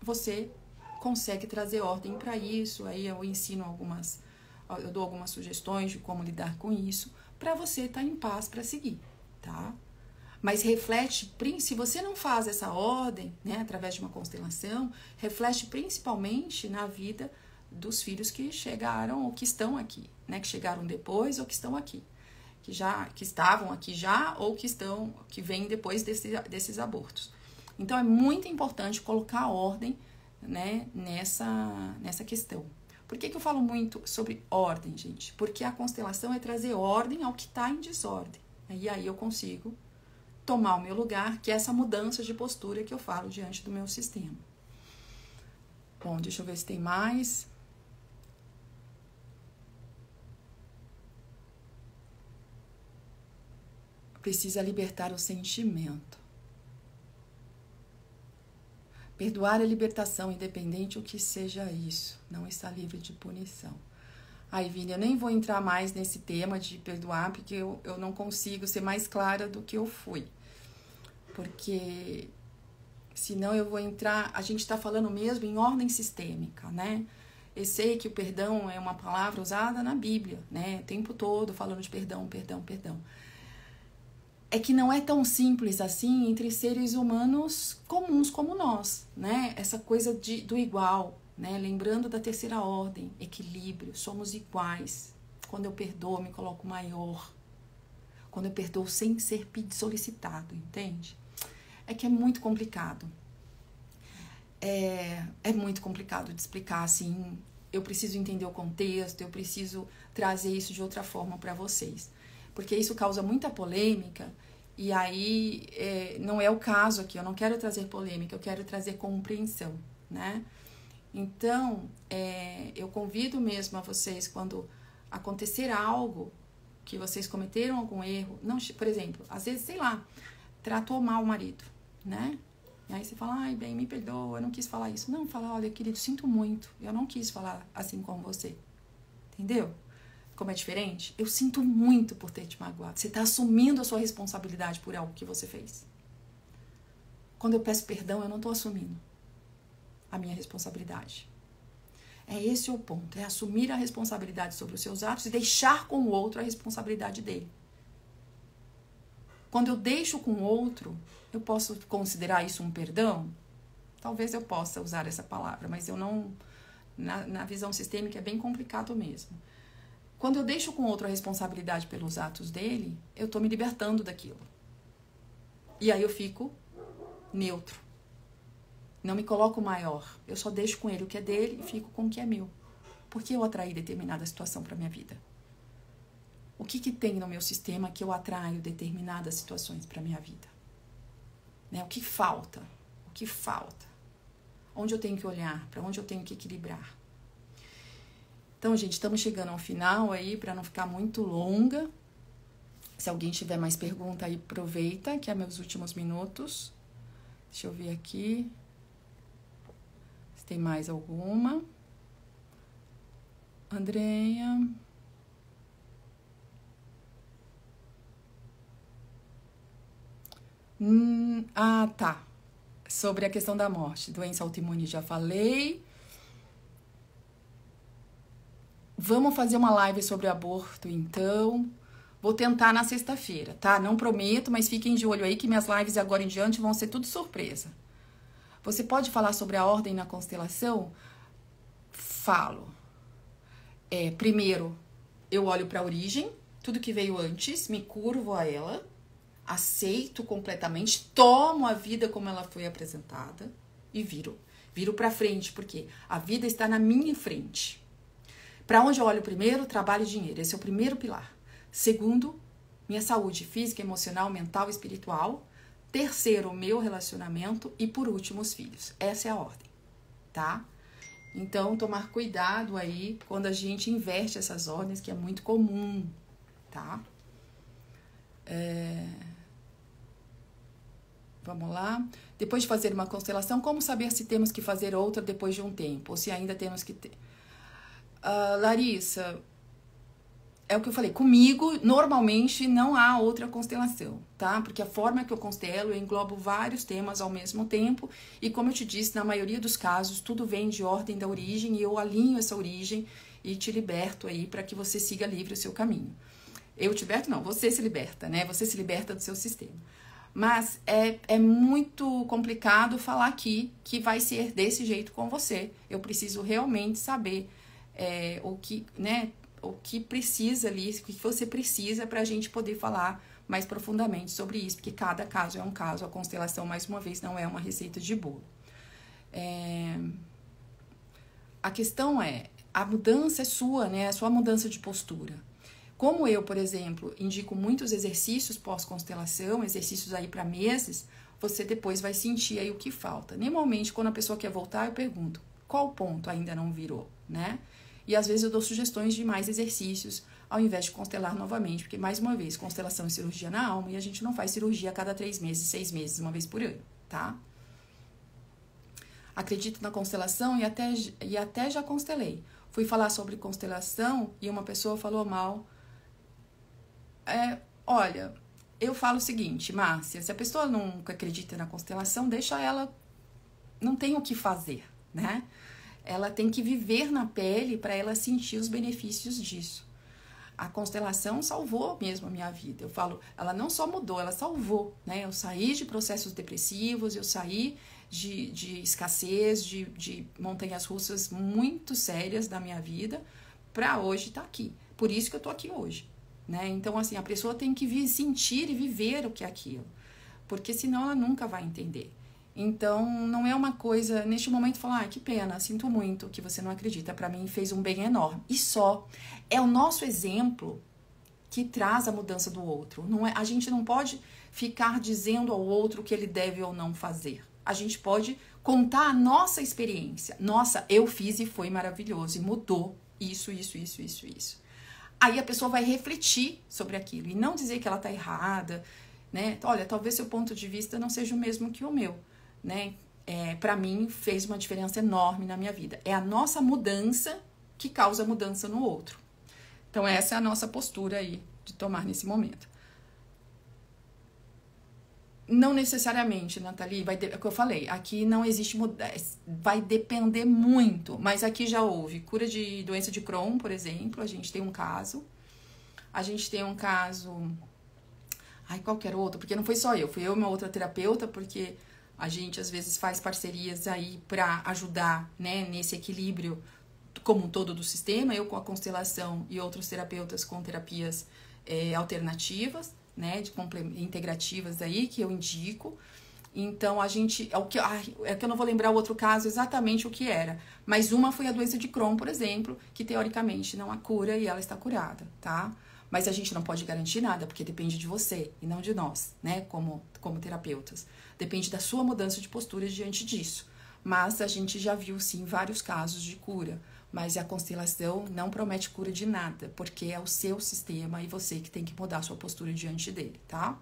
[SPEAKER 1] você consegue trazer ordem para isso. Aí eu ensino algumas, eu dou algumas sugestões de como lidar com isso, para você estar tá em paz para seguir, tá? Mas reflete, se você não faz essa ordem, né, através de uma constelação, reflete principalmente na vida dos filhos que chegaram ou que estão aqui, né, que chegaram depois ou que estão aqui, que já que estavam aqui já ou que estão que vêm depois desse, desses abortos. Então é muito importante colocar ordem né, nessa, nessa questão. Por que, que eu falo muito sobre ordem, gente? Porque a constelação é trazer ordem ao que está em desordem. E aí eu consigo tomar o meu lugar, que é essa mudança de postura que eu falo diante do meu sistema. Bom, deixa eu ver se tem mais. Precisa libertar o sentimento. Perdoar é libertação, independente o que seja isso. Não está livre de punição. Ai, Vini, eu nem vou entrar mais nesse tema de perdoar, porque eu, eu não consigo ser mais clara do que eu fui. Porque senão eu vou entrar. A gente está falando mesmo em ordem sistêmica, né? Eu sei que o perdão é uma palavra usada na Bíblia, né? O tempo todo falando de perdão, perdão, perdão. É que não é tão simples assim entre seres humanos comuns como nós, né? Essa coisa de, do igual, né? Lembrando da terceira ordem, equilíbrio, somos iguais. Quando eu perdoo, me coloco maior. Quando eu perdoo sem ser solicitado, entende? É que é muito complicado. É, é muito complicado de explicar assim. Eu preciso entender o contexto, eu preciso trazer isso de outra forma para vocês porque isso causa muita polêmica. E aí é, não é o caso aqui, eu não quero trazer polêmica, eu quero trazer compreensão, né? Então, é, eu convido mesmo a vocês, quando acontecer algo que vocês cometeram algum erro, não, por exemplo, às vezes, sei lá, tratou mal o marido, né? E aí você fala, ai, bem, me perdoa, eu não quis falar isso. Não, fala, olha, querido, sinto muito, eu não quis falar assim com você. Entendeu? Como é diferente? Eu sinto muito por ter te magoado. Você está assumindo a sua responsabilidade por algo que você fez. Quando eu peço perdão, eu não estou assumindo a minha responsabilidade. É esse o ponto, é assumir a responsabilidade sobre os seus atos e deixar com o outro a responsabilidade dele. Quando eu deixo com o outro, eu posso considerar isso um perdão? Talvez eu possa usar essa palavra, mas eu não. Na, na visão sistêmica é bem complicado mesmo. Quando eu deixo com outro a responsabilidade pelos atos dele, eu estou me libertando daquilo. E aí eu fico neutro. Não me coloco maior. Eu só deixo com ele o que é dele e fico com o que é meu. Por que eu atraí determinada situação para minha vida? O que, que tem no meu sistema que eu atraio determinadas situações para minha vida? Né? O que falta? O que falta? Onde eu tenho que olhar? Para onde eu tenho que equilibrar? Então, gente, estamos chegando ao final aí para não ficar muito longa. Se alguém tiver mais pergunta aí, aproveita, que é meus últimos minutos. Deixa eu ver aqui. Se tem mais alguma. Andreia. Hum, ah, tá. Sobre a questão da morte. Doença autoimune já falei. Vamos fazer uma live sobre aborto, então. Vou tentar na sexta-feira, tá? Não prometo, mas fiquem de olho aí que minhas lives agora em diante vão ser tudo surpresa. Você pode falar sobre a ordem na constelação? Falo. É, primeiro, eu olho para a origem, tudo que veio antes, me curvo a ela, aceito completamente, tomo a vida como ela foi apresentada e viro. Viro para frente, porque a vida está na minha frente. Para onde eu olho primeiro? Trabalho e dinheiro. Esse é o primeiro pilar. Segundo, minha saúde física, emocional, mental espiritual. Terceiro, meu relacionamento. E por último, os filhos. Essa é a ordem, tá? Então, tomar cuidado aí quando a gente inverte essas ordens, que é muito comum, tá? É... Vamos lá. Depois de fazer uma constelação, como saber se temos que fazer outra depois de um tempo? Ou se ainda temos que ter. Uh, Larissa, é o que eu falei, comigo normalmente não há outra constelação, tá? Porque a forma que eu constelo, eu englobo vários temas ao mesmo tempo, e como eu te disse, na maioria dos casos, tudo vem de ordem da origem e eu alinho essa origem e te liberto aí para que você siga livre o seu caminho. Eu te liberto, não, você se liberta, né? Você se liberta do seu sistema. Mas é, é muito complicado falar aqui que vai ser desse jeito com você. Eu preciso realmente saber é, o que, né, o que precisa ali, o que você precisa para a gente poder falar mais profundamente sobre isso, porque cada caso é um caso, a constelação, mais uma vez, não é uma receita de bolo. É... A questão é, a mudança é sua, né? A sua mudança de postura. Como eu, por exemplo, indico muitos exercícios pós-constelação, exercícios aí para meses, você depois vai sentir aí o que falta. Normalmente, quando a pessoa quer voltar, eu pergunto: qual ponto ainda não virou, né? E às vezes eu dou sugestões de mais exercícios ao invés de constelar novamente, porque mais uma vez, constelação e cirurgia na alma e a gente não faz cirurgia a cada três meses, seis meses, uma vez por ano, tá? Acredito na constelação e até, e até já constelei. Fui falar sobre constelação e uma pessoa falou mal. É, olha, eu falo o seguinte, Márcia, se a pessoa nunca acredita na constelação, deixa ela. Não tem o que fazer, né? Ela tem que viver na pele para ela sentir os benefícios disso. a constelação salvou mesmo a minha vida. Eu falo, ela não só mudou, ela salvou, né? Eu saí de processos depressivos, eu saí de, de escassez, de, de montanhas russas muito sérias da minha vida, para hoje estar tá aqui. Por isso que eu tô aqui hoje, né? Então, assim, a pessoa tem que sentir e viver o que é aquilo, porque senão ela nunca vai entender. Então, não é uma coisa, neste momento, falar, ah, que pena, sinto muito que você não acredita. Para mim, fez um bem enorme. E só. É o nosso exemplo que traz a mudança do outro. Não é, a gente não pode ficar dizendo ao outro o que ele deve ou não fazer. A gente pode contar a nossa experiência. Nossa, eu fiz e foi maravilhoso e mudou isso, isso, isso, isso, isso. Aí a pessoa vai refletir sobre aquilo e não dizer que ela está errada, né? Olha, talvez seu ponto de vista não seja o mesmo que o meu né? É, para mim fez uma diferença enorme na minha vida. É a nossa mudança que causa mudança no outro. Então essa é a nossa postura aí de tomar nesse momento. Não necessariamente, Nathalie, vai de, é o que eu falei, aqui não existe mudança, vai depender muito, mas aqui já houve cura de doença de Crohn, por exemplo, a gente tem um caso. A gente tem um caso Ai, qualquer outro, porque não foi só eu, fui eu e uma outra terapeuta, porque a gente às vezes faz parcerias aí para ajudar, né, nesse equilíbrio como um todo do sistema, eu com a constelação e outros terapeutas com terapias é, alternativas, né, de integrativas aí que eu indico. Então a gente é o que ai, é que eu não vou lembrar o outro caso exatamente o que era, mas uma foi a doença de Crohn, por exemplo, que teoricamente não há cura e ela está curada, tá? Mas a gente não pode garantir nada, porque depende de você e não de nós, né, como como terapeutas. Depende da sua mudança de postura diante disso. Mas a gente já viu sim vários casos de cura. Mas a constelação não promete cura de nada, porque é o seu sistema e você que tem que mudar a sua postura diante dele, tá?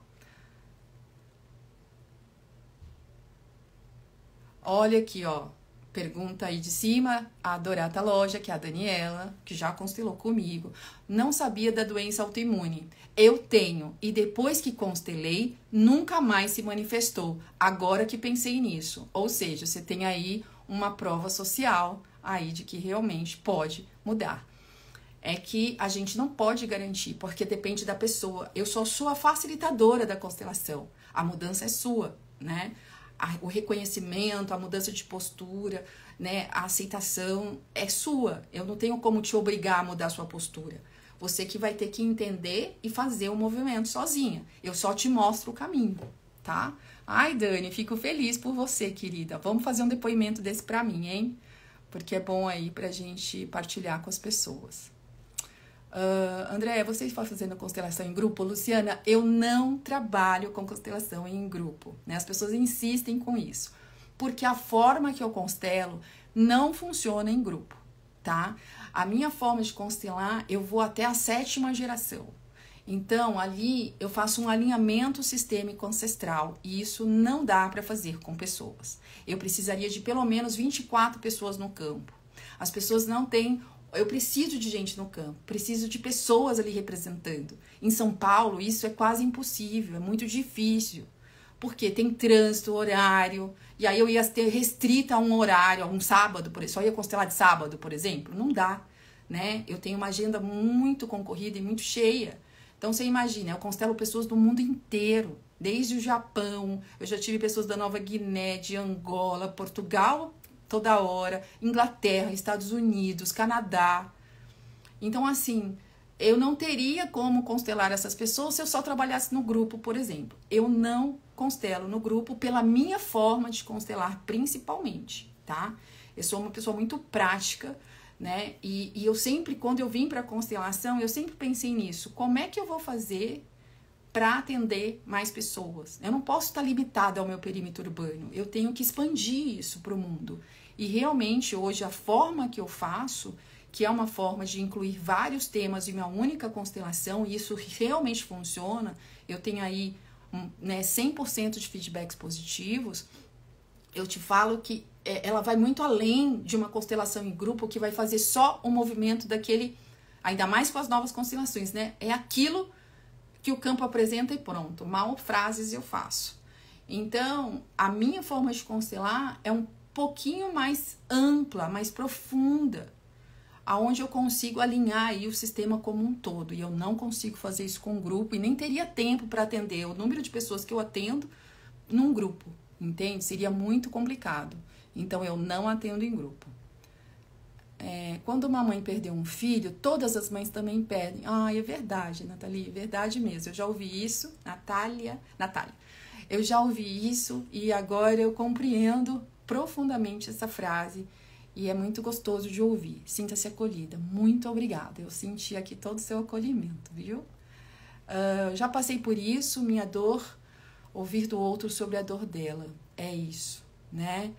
[SPEAKER 1] Olha aqui, ó. Pergunta aí de cima, a Dorata Loja, que é a Daniela, que já constelou comigo, não sabia da doença autoimune. Eu tenho, e depois que constelei, nunca mais se manifestou. Agora que pensei nisso. Ou seja, você tem aí uma prova social aí de que realmente pode mudar. É que a gente não pode garantir, porque depende da pessoa. Eu sou sua facilitadora da constelação. A mudança é sua, né? O reconhecimento, a mudança de postura, né, a aceitação é sua. Eu não tenho como te obrigar a mudar a sua postura. Você que vai ter que entender e fazer o movimento sozinha. Eu só te mostro o caminho, tá? Ai, Dani, fico feliz por você, querida. Vamos fazer um depoimento desse para mim, hein? Porque é bom aí pra gente partilhar com as pessoas. Uh, André, você está fazendo constelação em grupo? Luciana, eu não trabalho com constelação em grupo. Né? As pessoas insistem com isso. Porque a forma que eu constelo não funciona em grupo, tá? A minha forma de constelar, eu vou até a sétima geração. Então, ali eu faço um alinhamento sistêmico ancestral e isso não dá para fazer com pessoas. Eu precisaria de pelo menos 24 pessoas no campo. As pessoas não têm eu preciso de gente no campo, preciso de pessoas ali representando. Em São Paulo, isso é quase impossível, é muito difícil. Porque tem trânsito, horário, e aí eu ia ter restrita a um horário, a um sábado, por só ia constelar de sábado, por exemplo. Não dá, né? Eu tenho uma agenda muito concorrida e muito cheia. Então você imagina, eu constelo pessoas do mundo inteiro, desde o Japão, eu já tive pessoas da Nova Guiné, de Angola, Portugal, toda hora, Inglaterra, Estados Unidos, Canadá. Então, assim, eu não teria como constelar essas pessoas se eu só trabalhasse no grupo, por exemplo. Eu não constelo no grupo pela minha forma de constelar, principalmente, tá? Eu sou uma pessoa muito prática, né? E, e eu sempre, quando eu vim para constelação, eu sempre pensei nisso. Como é que eu vou fazer para atender mais pessoas? Eu não posso estar limitada ao meu perímetro urbano. Eu tenho que expandir isso para o mundo. E realmente hoje a forma que eu faço, que é uma forma de incluir vários temas em uma única constelação, e isso realmente funciona, eu tenho aí né, 100% de feedbacks positivos, eu te falo que é, ela vai muito além de uma constelação em grupo que vai fazer só o movimento daquele, ainda mais com as novas constelações, né? É aquilo que o campo apresenta e pronto. Mal frases eu faço. Então, a minha forma de constelar é um pouquinho mais ampla, mais profunda. aonde eu consigo alinhar aí o sistema como um todo. E eu não consigo fazer isso com um grupo e nem teria tempo para atender o número de pessoas que eu atendo num grupo, entende? Seria muito complicado. Então eu não atendo em grupo. É, quando uma mãe perdeu um filho, todas as mães também perdem. Ah, é verdade, Nathalie, é verdade mesmo. Eu já ouvi isso, Natália, Natália. Eu já ouvi isso e agora eu compreendo profundamente essa frase e é muito gostoso de ouvir. Sinta-se acolhida. Muito obrigada. Eu senti aqui todo o seu acolhimento, viu? Uh, já passei por isso, minha dor, ouvir do outro sobre a dor dela. É isso, né?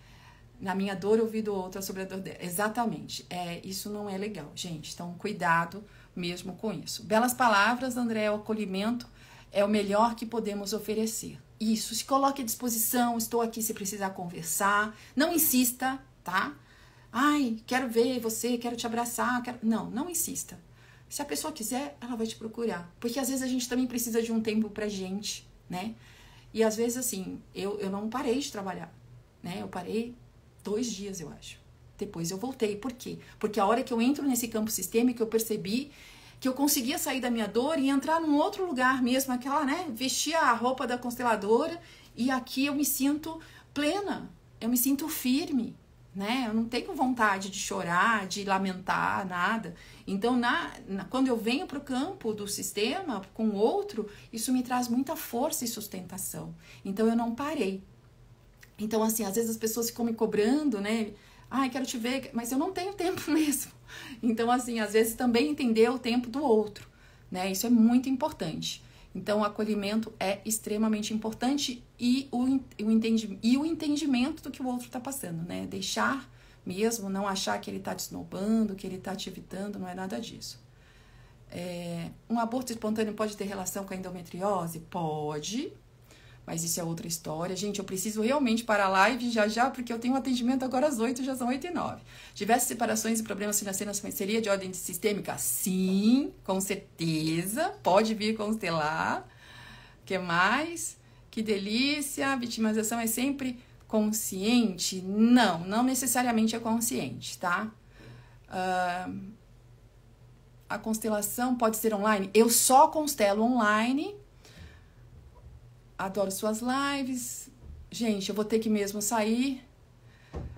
[SPEAKER 1] Na minha dor, ouvir do outro sobre a dor dela. Exatamente. É, isso não é legal, gente. Então, cuidado mesmo com isso. Belas palavras, André, o acolhimento é o melhor que podemos oferecer. Isso, se coloque à disposição, estou aqui se precisar conversar. Não insista, tá? Ai, quero ver você, quero te abraçar. Quero... Não, não insista. Se a pessoa quiser, ela vai te procurar. Porque às vezes a gente também precisa de um tempo pra gente, né? E às vezes, assim, eu, eu não parei de trabalhar, né? Eu parei dois dias, eu acho. Depois eu voltei. Por quê? Porque a hora que eu entro nesse campo sistêmico, eu percebi que eu conseguia sair da minha dor e entrar num outro lugar mesmo, aquela, né? Vestir a roupa da consteladora e aqui eu me sinto plena, eu me sinto firme, né? Eu não tenho vontade de chorar, de lamentar, nada. Então, na, na quando eu venho para o campo do sistema com outro, isso me traz muita força e sustentação. Então, eu não parei. Então, assim, às vezes as pessoas ficam me cobrando, né? Ai, quero te ver, mas eu não tenho tempo mesmo. Então, assim, às vezes também entender o tempo do outro, né? Isso é muito importante. Então, o acolhimento é extremamente importante e o, o, e o entendimento do que o outro está passando, né? Deixar mesmo, não achar que ele está te snobando, que ele está te evitando, não é nada disso. É, um aborto espontâneo pode ter relação com a endometriose? Pode, mas isso é outra história. Gente, eu preciso realmente parar a live já já, porque eu tenho um atendimento agora às 8, já são 8 e 9. Diversas separações e problemas financeiros seria de ordem sistêmica? Sim, com certeza. Pode vir constelar. que mais? Que delícia. A vitimização é sempre consciente? Não, não necessariamente é consciente, tá? Uh, a constelação pode ser online? Eu só constelo online adoro suas lives. Gente, eu vou ter que mesmo sair.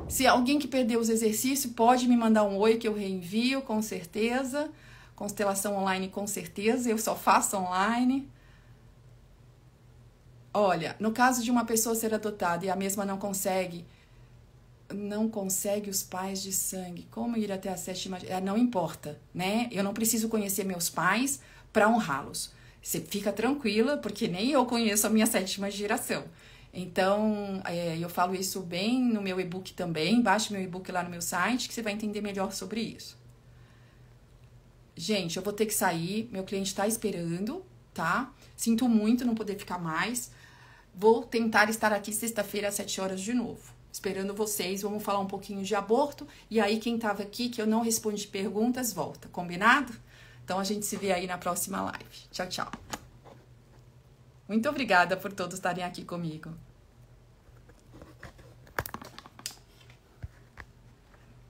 [SPEAKER 1] Se alguém que perdeu os exercícios, pode me mandar um oi que eu reenvio, com certeza. Constelação online, com certeza. Eu só faço online. Olha, no caso de uma pessoa ser adotada e a mesma não consegue, não consegue os pais de sangue, como ir até a sétima? É, não importa, né? Eu não preciso conhecer meus pais para honrá-los. Você fica tranquila, porque nem eu conheço a minha sétima geração. Então, é, eu falo isso bem no meu e-book também. Baixe meu e-book lá no meu site que você vai entender melhor sobre isso. Gente, eu vou ter que sair. Meu cliente está esperando, tá? Sinto muito não poder ficar mais. Vou tentar estar aqui sexta-feira às 7 horas de novo. Esperando vocês. Vamos falar um pouquinho de aborto. E aí, quem estava aqui que eu não respondi perguntas, volta. Combinado? Então a gente se vê aí na próxima live. Tchau, tchau. Muito obrigada por todos estarem aqui comigo.